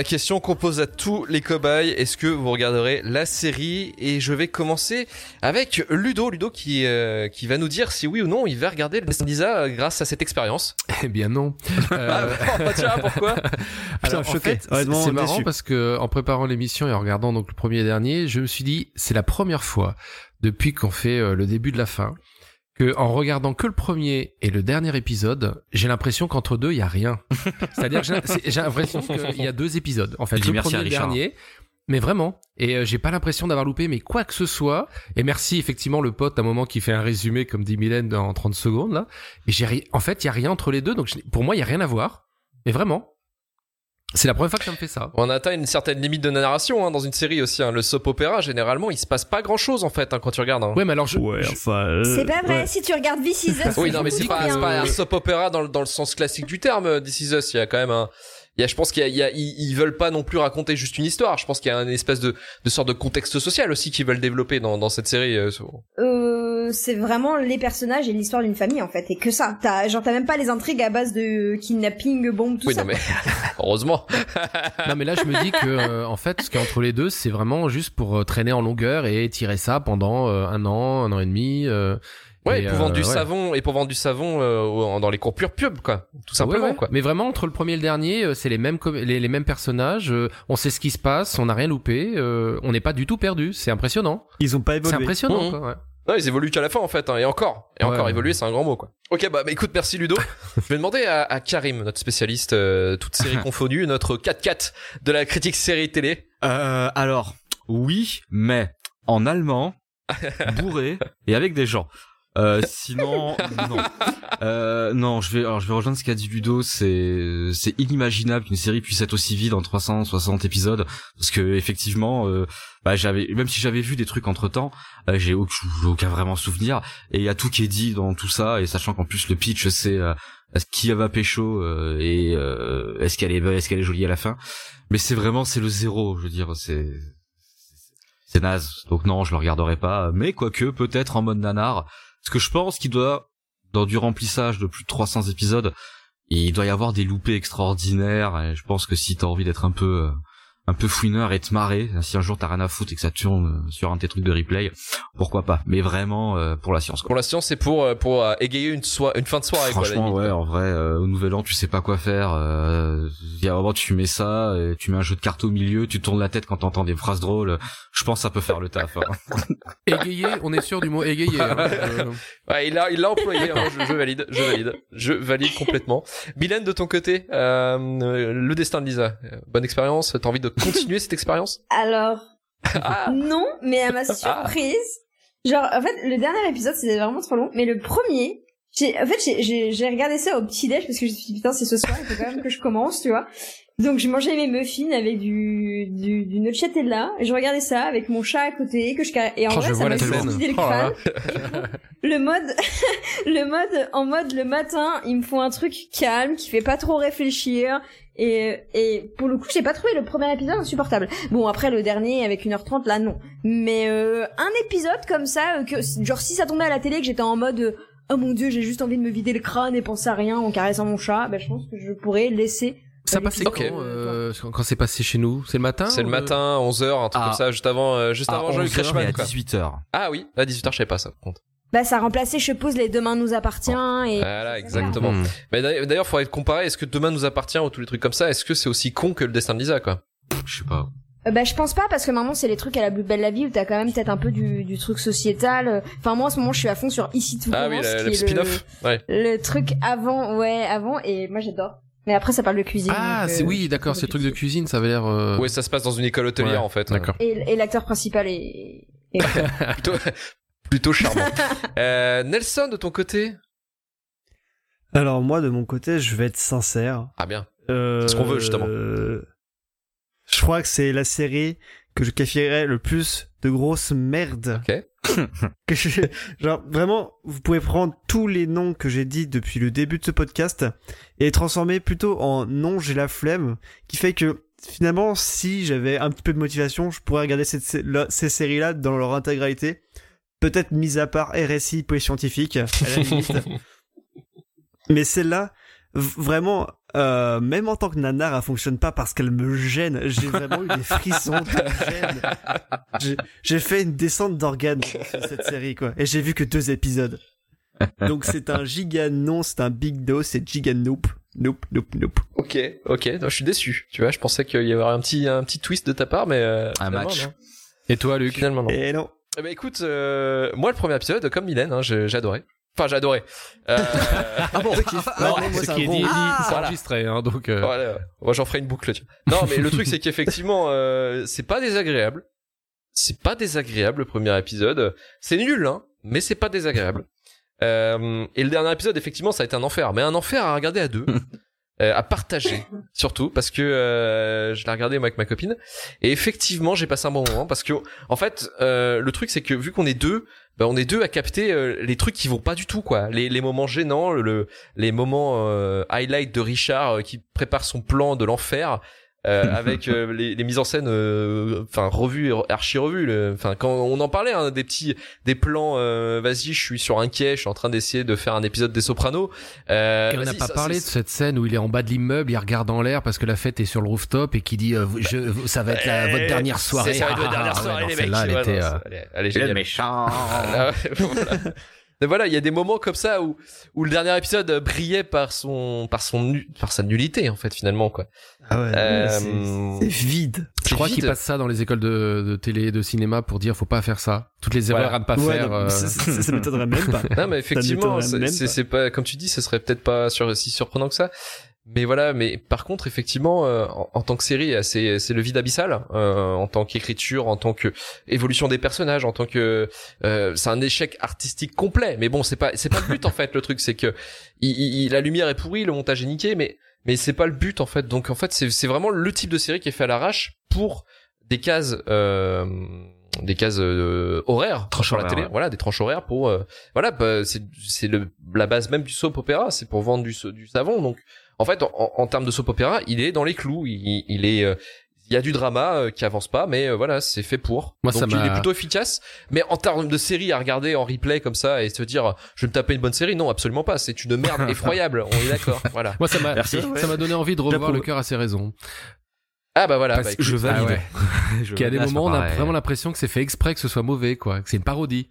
A: la question qu'on pose à tous les cobayes, est-ce que vous regarderez la série? Et je vais commencer avec Ludo, Ludo qui euh, qui va nous dire si oui ou non il va regarder le Destin d'Isa euh, grâce à cette expérience.
D: Eh bien non.
A: Ah,
D: Euh,
A: tiens, pourquoi?
D: Alors, en
B: choqué.
D: fait,
B: Honnêtement,
D: c'est marrant
B: déçu.
D: parce que en préparant l'émission et en regardant donc le premier et dernier, je me suis dit c'est la première fois depuis qu'on fait euh, le début de la fin que en regardant que le premier et le dernier épisode, j'ai l'impression qu'entre deux il y a rien. C'est-à-dire que j'ai- l'impression qu'il y a deux épisodes. En fait,
E: Je
D: le
E: merci
D: premier et le dernier. Mais vraiment, et euh, j'ai pas l'impression d'avoir loupé mais quoi que ce soit. Et merci effectivement le pote à un moment qui fait un résumé comme dit Mylène en 30 secondes là. Et j'ai ri- en fait il y a rien entre les deux donc pour moi il y a rien à voir. Mais vraiment, c'est la première fois que ça me fait ça.
A: On atteint une certaine limite de narration hein, dans une série aussi. hein. Le soap opéra généralement il se passe pas grand chose en fait hein, quand tu regardes. hein.
D: Ouais, mais alors je,
B: Ouais, enfin. euh,
C: c'est pas vrai.
B: ouais.
C: Si tu regardes This Is Us,
A: Oui, non, mais
C: c'est
A: pas, c'est pas un soap opéra dans, le- dans le sens classique du terme, euh, This Is Us. Il y a quand même un, y a, je pense qu'il y a, il y a- ils, ils veulent pas non plus raconter juste une histoire. Je pense qu'il y a une espèce de, de sorte de contexte social aussi qu'ils veulent développer dans, dans cette série. euh,
C: Euh, c'est vraiment les personnages et l'histoire d'une famille en fait, et que ça. T'as, genre t'as même pas les intrigues à base de kidnapping, bombe, tout
A: Oui,
C: ça.
A: non, mais heureusement.
D: non mais là je me dis que euh, en fait ce qui est entre les deux c'est vraiment juste pour euh, traîner en longueur et tirer ça pendant euh, un an, un an et demi. Euh,
A: Ouais,
D: et,
A: pour vendre
D: euh,
A: du
D: ouais.
A: savon et pour vendre du savon euh, dans les cours pur pub, quoi. Tout simplement,
D: Ouais, ouais.
A: quoi.
D: Mais vraiment entre le premier et le dernier, euh, c'est les mêmes les, les mêmes personnages. euh, on sait ce qui se passe, on n'a rien loupé, euh, on n'est pas du tout perdu. C'est impressionnant.
B: Ils ont pas
D: C'est
B: évolué.
D: impressionnant.
A: Mhm.
D: quoi, ouais.
A: Non, ils évoluent qu'à la fin en fait, hein, et encore, et
D: Ouais,
A: encore
D: ouais.
A: évoluer, c'est un grand mot quoi. Ok, bah, bah, écoute, merci Ludo. Je vais demander à, à Karim, notre spécialiste, euh, toute série confondue, notre 4-4 de la critique série télé.
E: Euh, alors, oui, mais en allemand, bourré et avec des gens. Euh, sinon, non. Euh, non, je vais, alors je vais rejoindre ce qu'a dit Ludo. C'est, c'est inimaginable qu'une série puisse être aussi vide en 360 épisodes, parce que effectivement, euh, bah j'avais, même si j'avais vu des trucs entre temps, j'ai aucun, aucun vraiment souvenir. Et il y a tout qui est dit dans tout ça, et sachant qu'en plus le pitch c'est euh, qui va pécho euh, et euh, est-ce qu'elle est, est-ce qu'elle est jolie à la fin. Mais c'est vraiment, c'est le zéro. Je veux dire, c'est c'est naze. Donc non, je le regarderai pas. Mais quoique, peut-être en mode nanar. Parce que je pense qu'il doit, dans du remplissage de plus de 300 épisodes, il doit y avoir des loupés extraordinaires. Et je pense que si t'as envie d'être un peu, euh, un peu fouineur et te marrer, si un jour t'as rien à foutre et que ça tourne euh, sur un de tes trucs de replay, pourquoi pas. Mais vraiment, euh, pour la science, quoi.
A: Pour la science, c'est pour, euh, pour euh, égayer une, soi- une fin de soirée, quoi.
E: Franchement,
A: limite.
E: ouais, en vrai, euh, au nouvel an, tu sais pas quoi faire. Il y a un moment, tu mets ça, et tu mets un jeu de cartes au milieu, tu tournes la tête quand t'entends des phrases drôles. Je pense que ça peut faire le taf. hein.
D: Égayer, on est sûr du mot égayer. hein. Euh,
A: Ouais, il l'a, il l'a employé. hein, je, je valide, je valide, je valide complètement. Mylène, de ton côté, le destin de Lisa, bonne expérience. T'as envie de continuer cette expérience?
C: Alors,
A: Ah.
C: non, mais à ma surprise, genre, en fait, le dernier épisode, c'était vraiment trop long, mais le premier, J'ai- En fait, j'ai- j'ai j'ai regardé ça au petit déj parce que je me suis dit putain c'est ce soir, il faut quand même que je commence, tu vois. Donc j'ai mangé mes muffins avec du du, du nocciatella. Et je regardais ça avec mon chat à côté que je et en
D: Oh,
C: vrai
D: je
C: ça m'a le
D: Oh
C: crâne. le mode le mode en mode le matin, il me faut un truc calme qui fait pas trop réfléchir. Et, et pour le coup, j'ai pas trouvé le premier épisode insupportable. Bon, après le dernier avec 1h30, là non. Mais euh, un épisode comme ça, euh, que genre si ça tombait à la télé, que j'étais en mode euh, oh mon dieu, j'ai juste envie de me vider le crâne et penser à rien en caressant mon chat, ben je pense que je pourrais laisser.
D: Ça passait
A: Ok.
D: quand, euh, quand c'est passé chez nous C'est le matin
A: C'est le
D: ou-
A: matin, 11h, un truc
E: Ah.
A: comme ça, juste avant, euh, juste
E: À
A: avant Jean-Luc
E: 11h et
A: Reichmann,
E: à
A: quoi.
E: 18h.
A: Ah oui, à 18h, je savais pas ça, par contre.
C: Bah ça remplaçait, je suppose, les demain nous appartient et.
A: Voilà, exactement.
D: Hmm.
A: Mais d'ailleurs, faudrait comparer, est-ce que demain nous appartient ou tous les trucs comme ça, est-ce que c'est aussi con que le destin de Lisa, quoi?
E: Je sais pas.
C: Euh, bah je pense pas parce que maintenant c'est les trucs à la plus belle la vie où t'as quand même peut-être un peu du, du truc sociétal. Enfin moi en ce moment je suis à fond sur Ici tout
A: Ah oui,
C: commence,
A: le,
C: qui
A: le
C: est
A: spin-off. Ouais.
C: le truc avant, ouais avant et moi j'adore. Mais après ça parle de cuisine.
D: Ah,
C: donc,
D: c'est
C: euh,
D: oui, d'accord, c'est le truc de cuisine, ça avait l'air. euh,
A: Ouais, ça se passe dans une école hôtelière,
D: ouais,
A: en fait.
D: D'accord.
C: Et, et l'acteur principal est. est-
A: plutôt, plutôt charmant. euh, Nelson, de ton côté?
B: Alors moi, de mon côté, je vais être sincère.
A: Ah bien.
B: Euh,
A: ce qu'on veut, justement.
B: euh, je crois que c'est la série que je qualifierais le plus de grosse merde.
A: Ok.
B: Que je- genre vraiment, vous pouvez prendre tous les noms que j'ai dit depuis le début de ce podcast et les transformer plutôt en non j'ai la flemme, qui fait que finalement, si j'avais un petit peu de motivation, je pourrais regarder cette, la- ces séries-là dans leur intégralité. Peut-être mis à part RSI, police scientifique, à la limite. Mais celle-là, vraiment, euh, même en tant que nanar, elle fonctionne pas parce qu'elle me gêne. J'ai vraiment eu des frissons de gêne. J'ai- J'ai fait une descente d'organes sur cette série, quoi. Et j'ai vu que deux épisodes. Donc c'est un giga non, c'est un big do, c'est giga nope. Nope, nope, nope.
A: Ok, ok. Non, je suis déçu. Tu vois, je pensais qu'il y aurait un petit, un petit twist de ta part, mais euh,
E: Un match.
A: non.
D: Et toi, Luc?
A: Finalement, non.
B: Et non.
A: Eh ben écoute, euh, moi le premier épisode, comme Mylène, hein, j'ai adoré. Enfin, j'ai adoré. Euh,
B: Ah bon,
A: Non,
B: moi,
D: Ce qui est
B: bon-
D: dit,
A: voilà.
D: enregistré, hein, donc. euh,
A: voilà. Moi, j'en ferai une boucle. tiens. Non, mais le truc, c'est qu'effectivement, euh, c'est pas désagréable. C'est pas désagréable le premier épisode. C'est nul, hein, mais c'est pas désagréable. Euh, et le dernier épisode, effectivement, ça a été un enfer. Mais un enfer à regarder à deux. euh, à partager surtout parce que euh, je l'ai regardé moi avec ma copine. Et effectivement j'ai passé un bon moment parce que en fait euh, le truc c'est que vu qu'on est deux bah, on est deux à capter euh, les trucs qui vont pas du tout quoi. Les, les moments gênants le, les moments euh, highlight de Richard euh, qui prépare son plan de l'enfer euh, avec euh, les, les mises en scène euh, enfin revues archi revues le- enfin quand on en parlait hein, des petits des plans euh, vas-y je suis sur un quai je suis en train d'essayer de faire un épisode des Sopranos euh,
D: Et on n'a pas
A: ça,
D: parlé de cette scène où il est en bas de l'immeuble, il regarde en l'air parce que la fête est sur le rooftop et qui dit euh, je, ça va être la- votre dernière soirée.
A: C'est ça, votre
D: Ah,
A: dernière
D: ah,
A: soirée,
D: ouais,
A: les
D: non,
A: mecs.
D: Celle-là, elle
A: Ouais,
D: était.
A: non,
D: euh,
A: elle est- elle est géniale.
E: méchant.
A: Ah, ouais, voilà. Mais voilà, il y a des moments comme ça où où le dernier épisode brillait par son par son par sa nullité en fait finalement quoi.
B: Ah ouais,
A: Euh,
B: c'est- c'est vide.
D: Je crois qu'ils passent ça dans les écoles de, de télé et de cinéma pour dire faut pas faire ça. Toutes les erreurs
A: Voilà.
D: à ne pas
B: Ouais,
D: faire.
B: non,
D: euh,
B: ça, ça- ça m'étonnerait même pas.
A: Non mais effectivement, c'est
B: pas.
A: c'est pas comme tu dis, ce serait peut-être pas sur, si surprenant que ça. Mais voilà, mais par contre, effectivement, euh, en, en tant que série, euh, c'est c'est le vide abyssal, euh, en tant qu'écriture, en tant que évolution des personnages, en tant que euh, c'est un échec artistique complet. Mais bon, c'est pas c'est pas le but en fait. Le truc, c'est que il, il- la lumière est pourrie, le montage est niqué, mais mais c'est pas le but en fait. Donc en fait, c'est c'est vraiment le type de série qui est fait à l'arrache pour des cases. Euh, des cases euh, horaires
E: Tranches
A: sur la
E: horaires,
A: télé
E: ouais.
A: voilà des tranches horaires pour euh, voilà bah, c'est c'est le la base même du soap opéra c'est pour vendre du du savon donc en fait en, en termes de soap opéra il est dans les clous il, il est euh, il y a du drama euh, qui avance pas mais euh, voilà c'est fait pour
D: Moi,
A: donc
D: ça
A: il est plutôt efficace mais en termes de série à regarder en replay comme ça et se dire je vais me taper une bonne série non absolument pas c'est une merde effroyable on est d'accord voilà
D: Moi, ça m'a,
E: Merci.
D: ça m'a donné envie de revoir le cœur à ses raisons.
A: ah bah voilà
D: Parce
A: bah,
D: que
E: je valide.
D: Ah ouais.
E: Je
D: Qu'il y a des
E: valide,
D: moments où on a vraiment l'impression que c'est fait exprès que ce soit mauvais, quoi. Que c'est une parodie.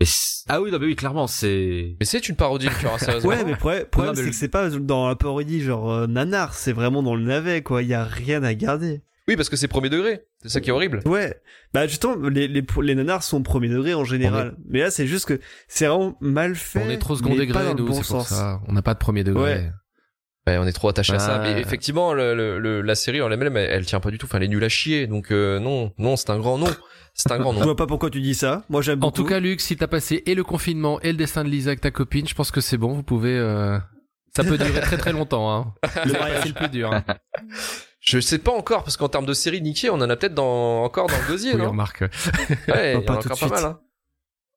E: Mais ah oui, non, mais oui, clairement, c'est.
A: mais c'est une parodie à ses raisons.
B: Ouais, mais le problème, le problème, c'est que c'est pas dans la parodie genre euh, nanar, c'est vraiment dans le navet quoi. Il y a rien à garder.
A: oui parce que c'est premier degré c'est ça qui est horrible
B: Ouais, bah justement, les, les, les nanars sont premier degré en général. Mais là, c'est juste que c'est vraiment mal fait.
D: on est trop second degré, nous,
B: bon
D: c'est pour
B: sens.
D: ça. On n'a pas de premier degré.
B: Ouais.
A: Ouais, on est trop attaché à ça. Mais effectivement, le, le- le- la série en elle-même, elle, elle tient pas du tout. Enfin, elle est nulle à chier. Donc euh, non, non, c'est un grand non. C'est un grand
B: Je
A: non.
B: vois pas pourquoi tu dis ça. Moi, j'aime
D: En
B: beaucoup.
D: tout cas, Luc, si t'as passé et le confinement et le destin de Lisa avec ta copine, je pense que c'est bon. Vous pouvez. euh, Ça peut durer très très longtemps. Hein.
B: Le
D: C'est
B: mariage.
D: le plus dur. Hein.
A: Je sais pas encore parce qu'en termes de série niquée, on en a peut-être dans encore dans le gosier,
D: Oui,
A: non?
D: remarque.
A: Ouais,
B: Non,
A: y en
B: pas
A: a
B: tout de
A: encore pas mal. Hein.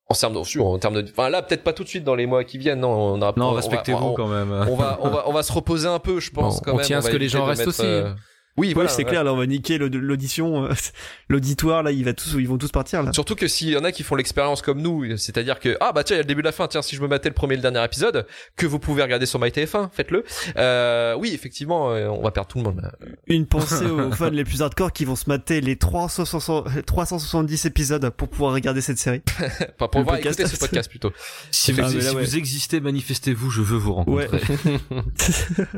A: En termes de, en termes de, enfin là peut-être pas tout de suite dans les mois qui viennent. Non, on a, on
E: Non, respectez-vous
A: on,
E: quand même.
A: on va, on va, on va se reposer un peu, je pense
D: Bon,
A: quand
D: on
A: même.
D: tient à ce que les gens restent
A: mettre,
D: aussi,
A: euh, Oui,
B: Oui,
A: voilà.
B: c'est
A: ouais.
B: clair, là, on va niquer l'audition, euh, l'auditoire, là, il va tous, ils vont tous partir, là.
A: Surtout que s'il y en a qui font l'expérience comme nous, c'est-à-dire que ah bah tiens il y a le début de la fin, tiens si je me matais le premier et le dernier épisode, que vous pouvez regarder sur MyTF1, faites-le. Euh, oui effectivement, euh, on va perdre tout le monde.
B: Une pensée aux fans les plus hardcore qui vont se mater les 360 370 épisodes pour pouvoir regarder cette série.
A: Enfin pour
B: Le
A: voir
B: podcast.
A: écouter ce podcast plutôt.
E: Si, vous,
B: Ah, mais là,
E: si
B: ouais.
E: vous existez, manifestez-vous, je veux vous
B: Ouais.
E: rencontrer.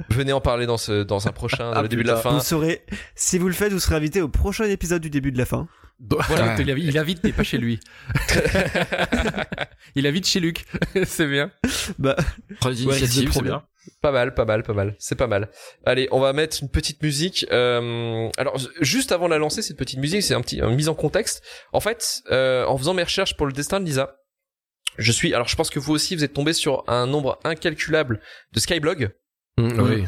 A: Venez en parler dans ce dans un prochain dans
E: Ah,
A: le début de la fin.
B: Vous serez, si vous le faites, vous serez invité au prochain épisode du début de la fin.
D: Voilà, il invite- il invite, mais pas chez lui. il invite chez Luc. c'est bien.
B: Bah, Ouais,
E: c'est
B: problème.
E: bien.
A: Pas mal, pas mal, pas mal. C'est pas mal. Allez, on va mettre une petite musique. Euh, alors, juste avant de la lancer, cette petite musique, c'est un petit une mise en contexte. En fait, euh, en faisant mes recherches pour le destin de Lisa, je suis. Alors, je pense que vous aussi, vous êtes tombé sur un nombre incalculable de Skyblog.
D: Mm, oui.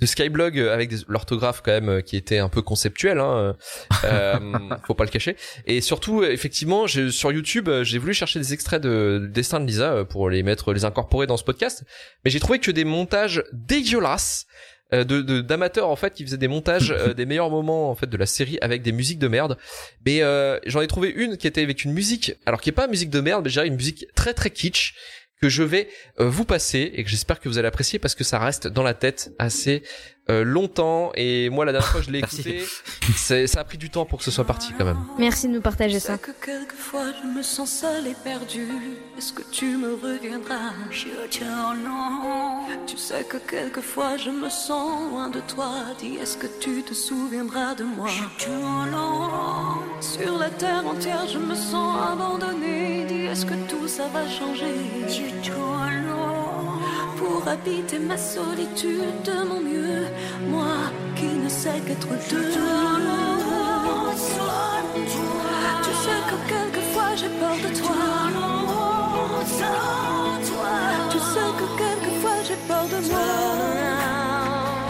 A: De Skyblog euh, avec l'orthographe quand même euh, qui était un peu conceptuelle, hein, euh, faut pas le cacher. Et surtout, euh, effectivement, j'ai- sur YouTube, euh, j'ai voulu chercher des extraits de, de Destin de Lisa euh, pour les mettre, les incorporer dans ce podcast, mais j'ai trouvé que des montages dégueulasses euh, de de- d'amateurs en fait qui faisaient des montages euh, des meilleurs moments en fait de la série avec des musiques de merde. Mais euh, j'en ai trouvé une qui était avec une musique, alors qui est pas musique de merde, mais dirais une musique très très kitsch que je vais euh, vous passer et que j'espère que vous allez apprécier parce que ça reste dans la tête assez euh, longtemps et moi la dernière fois je l'ai écouté, c'est- ça a pris du temps pour que ce soit parti quand même.
C: Merci de nous partager ça.
F: sais que quelquefois je me sens seule et perdue. Est-ce que tu me reviendras? Je te non. Tu sais que quelquefois je me sens loin de toi. Dis, est-ce que tu te souviendras de moi? Je te non. Sur la terre entière, je me sens abandonnée. Dis, est-ce que tout ça va changer? Je te non. Pour habiter ma solitude de mon mieux, moi qui ne sais qu'être deux. Tu sais que quelquefois j'ai peur de toi. Tu sais que quelquefois j'ai peur de moi.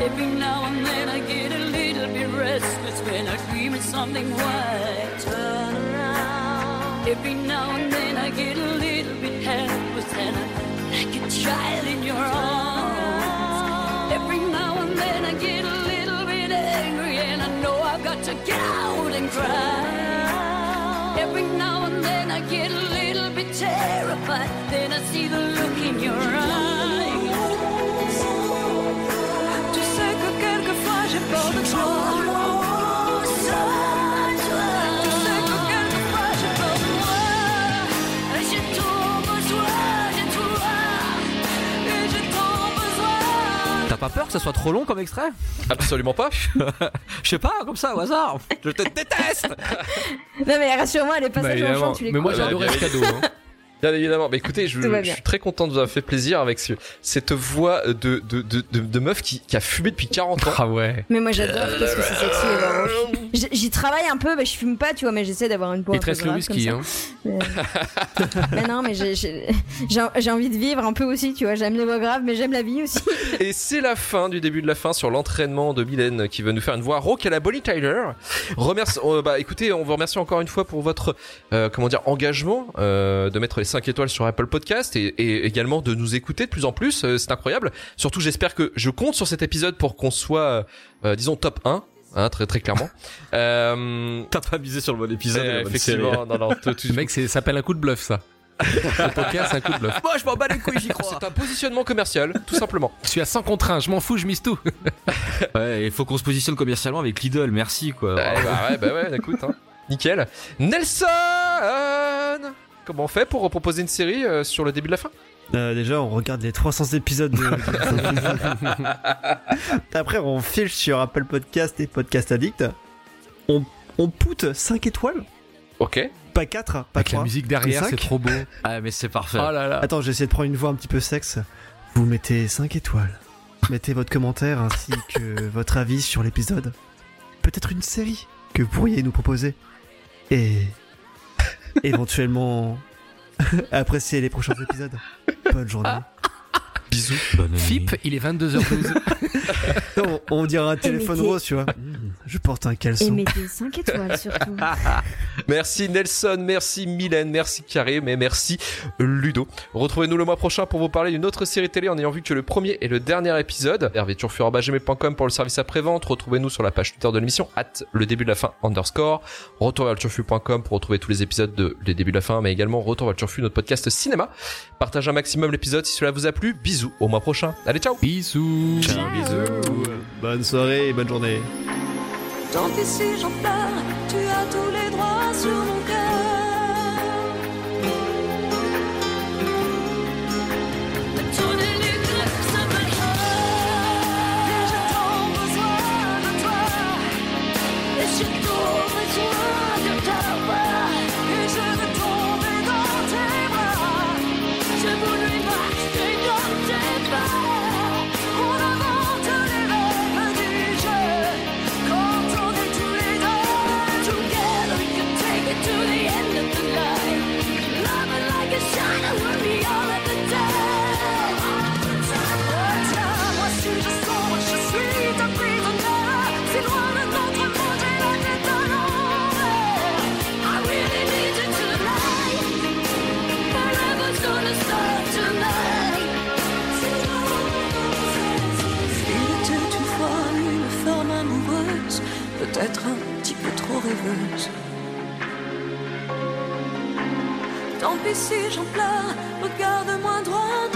F: Every now and then I get a little bit restless when I dream of something white. Turn around. Every now and then I get a little bit helpless and I'm like a child in your arms. Out and cry. Every now and then I get a little bit terrified. Then I see the look in your eyes.
E: Pas peur que ça soit trop long comme extrait
A: Absolument pas.
E: Je sais pas, comme ça, au hasard. Je te déteste
C: Non mais rassure-moi, les
D: Bah,
C: passages
D: évidemment.
C: enchants, tu les
D: mais moi j'ai adoré ce cadeau. Hein.
A: Bien évidemment. Mais écoutez, je, suis très content de vous avoir fait plaisir avec ce, cette voix de, de, de, de, de meuf qui, qui a fumé depuis 40 ans.
D: Ah ouais.
C: Mais moi j'adore, qu'est-ce que c'est sexy. J- J'y travaille un peu, bah, je fume pas, tu vois, mais j'essaie d'avoir une voix
D: Il te reste le
C: grave
D: whisky.
C: comme
D: Hein.
C: ça. Mais, mais non, mais j'ai- j'ai j'ai- j'ai envie de vivre un peu aussi, tu vois. J'aime les voix graves, mais j'aime la vie aussi.
A: Et c'est la fin du début de la fin sur l'entraînement de Mylène qui va nous faire une voix rauque à la Bonnie Tyler. Remercie, euh, bah écoutez, on vous remercie encore une fois pour votre euh, comment dire engagement euh, de mettre les 5 étoiles sur Apple Podcast et, et également de nous écouter de plus en plus. Euh, c'est incroyable. Surtout, j'espère que je compte sur cet épisode pour qu'on soit, euh, disons, top 1. Hein, très très clairement. Euh,
E: T'as pas misé sur le bon épisode
A: euh, effectivement, non, non, tout- tout-
D: Le mec, ça s'appelle un coup de bluff, ça. Le poker, c'est un coup de bluff.
E: Moi, je m'en bats les couilles, j'y crois.
A: c'est un positionnement commercial, tout simplement.
D: Je suis à 100 contre 1, je m'en fous, je mise tout.
E: Ouais, il faut qu'on se positionne commercialement avec Lidl, merci quoi.
A: Ouais, bah ouais, bah ouais, écoute, hein. nickel. Nelson Comment on fait pour proposer une série euh, sur le début de la fin?
B: Euh, déjà, on regarde les 300 épisodes de... Après, on file sur Apple Podcast et Podcast Addict. On, on poute 5 étoiles
A: Ok.
B: Pas 4, pas
D: Avec
B: 3.
D: la musique derrière, c'est trop beau.
E: Ah, mais c'est parfait.
D: Oh là là.
B: Attends, j'ai essayé de prendre une voix un petit peu sexe. Vous mettez 5 étoiles. Mettez votre commentaire ainsi que votre avis sur l'épisode. Peut-être une série que vous pourriez nous proposer. Et éventuellement apprécier les prochains épisodes. Bonne journée.
A: Bisous.
E: Bonne nuit.
D: FIP, il est 22h12.
B: On, on dirait un téléphone rose, tu vois. Mmh, Je porte un
C: Et
B: caleçon.
C: mettez 5 étoiles surtout.
A: Merci Nelson, merci Mylène, merci Carré, mais merci Ludo. Retrouvez-nous le mois prochain pour vous parler d'une autre série télé en ayant vu que le premier et le dernier épisode. hervéturfur.gmail.com pour le service après-vente. Retrouvez-nous sur la page Twitter de l'émission, at le début de la fin underscore. Retour vers turfu.com pour retrouver tous les épisodes de Les débuts de la fin, mais également Retour turfu, notre podcast cinéma. Partagez un maximum l'épisode si cela vous a plu. Bisous, au mois prochain. Allez, ciao
D: Bisous.
B: Bonne soirée et bonne journée.
F: Tant si j'en pleure, tu as tous les droits sur mon peut-être un petit peu trop rêveuse. Tant pis si j'en pleure, regarde-moi droit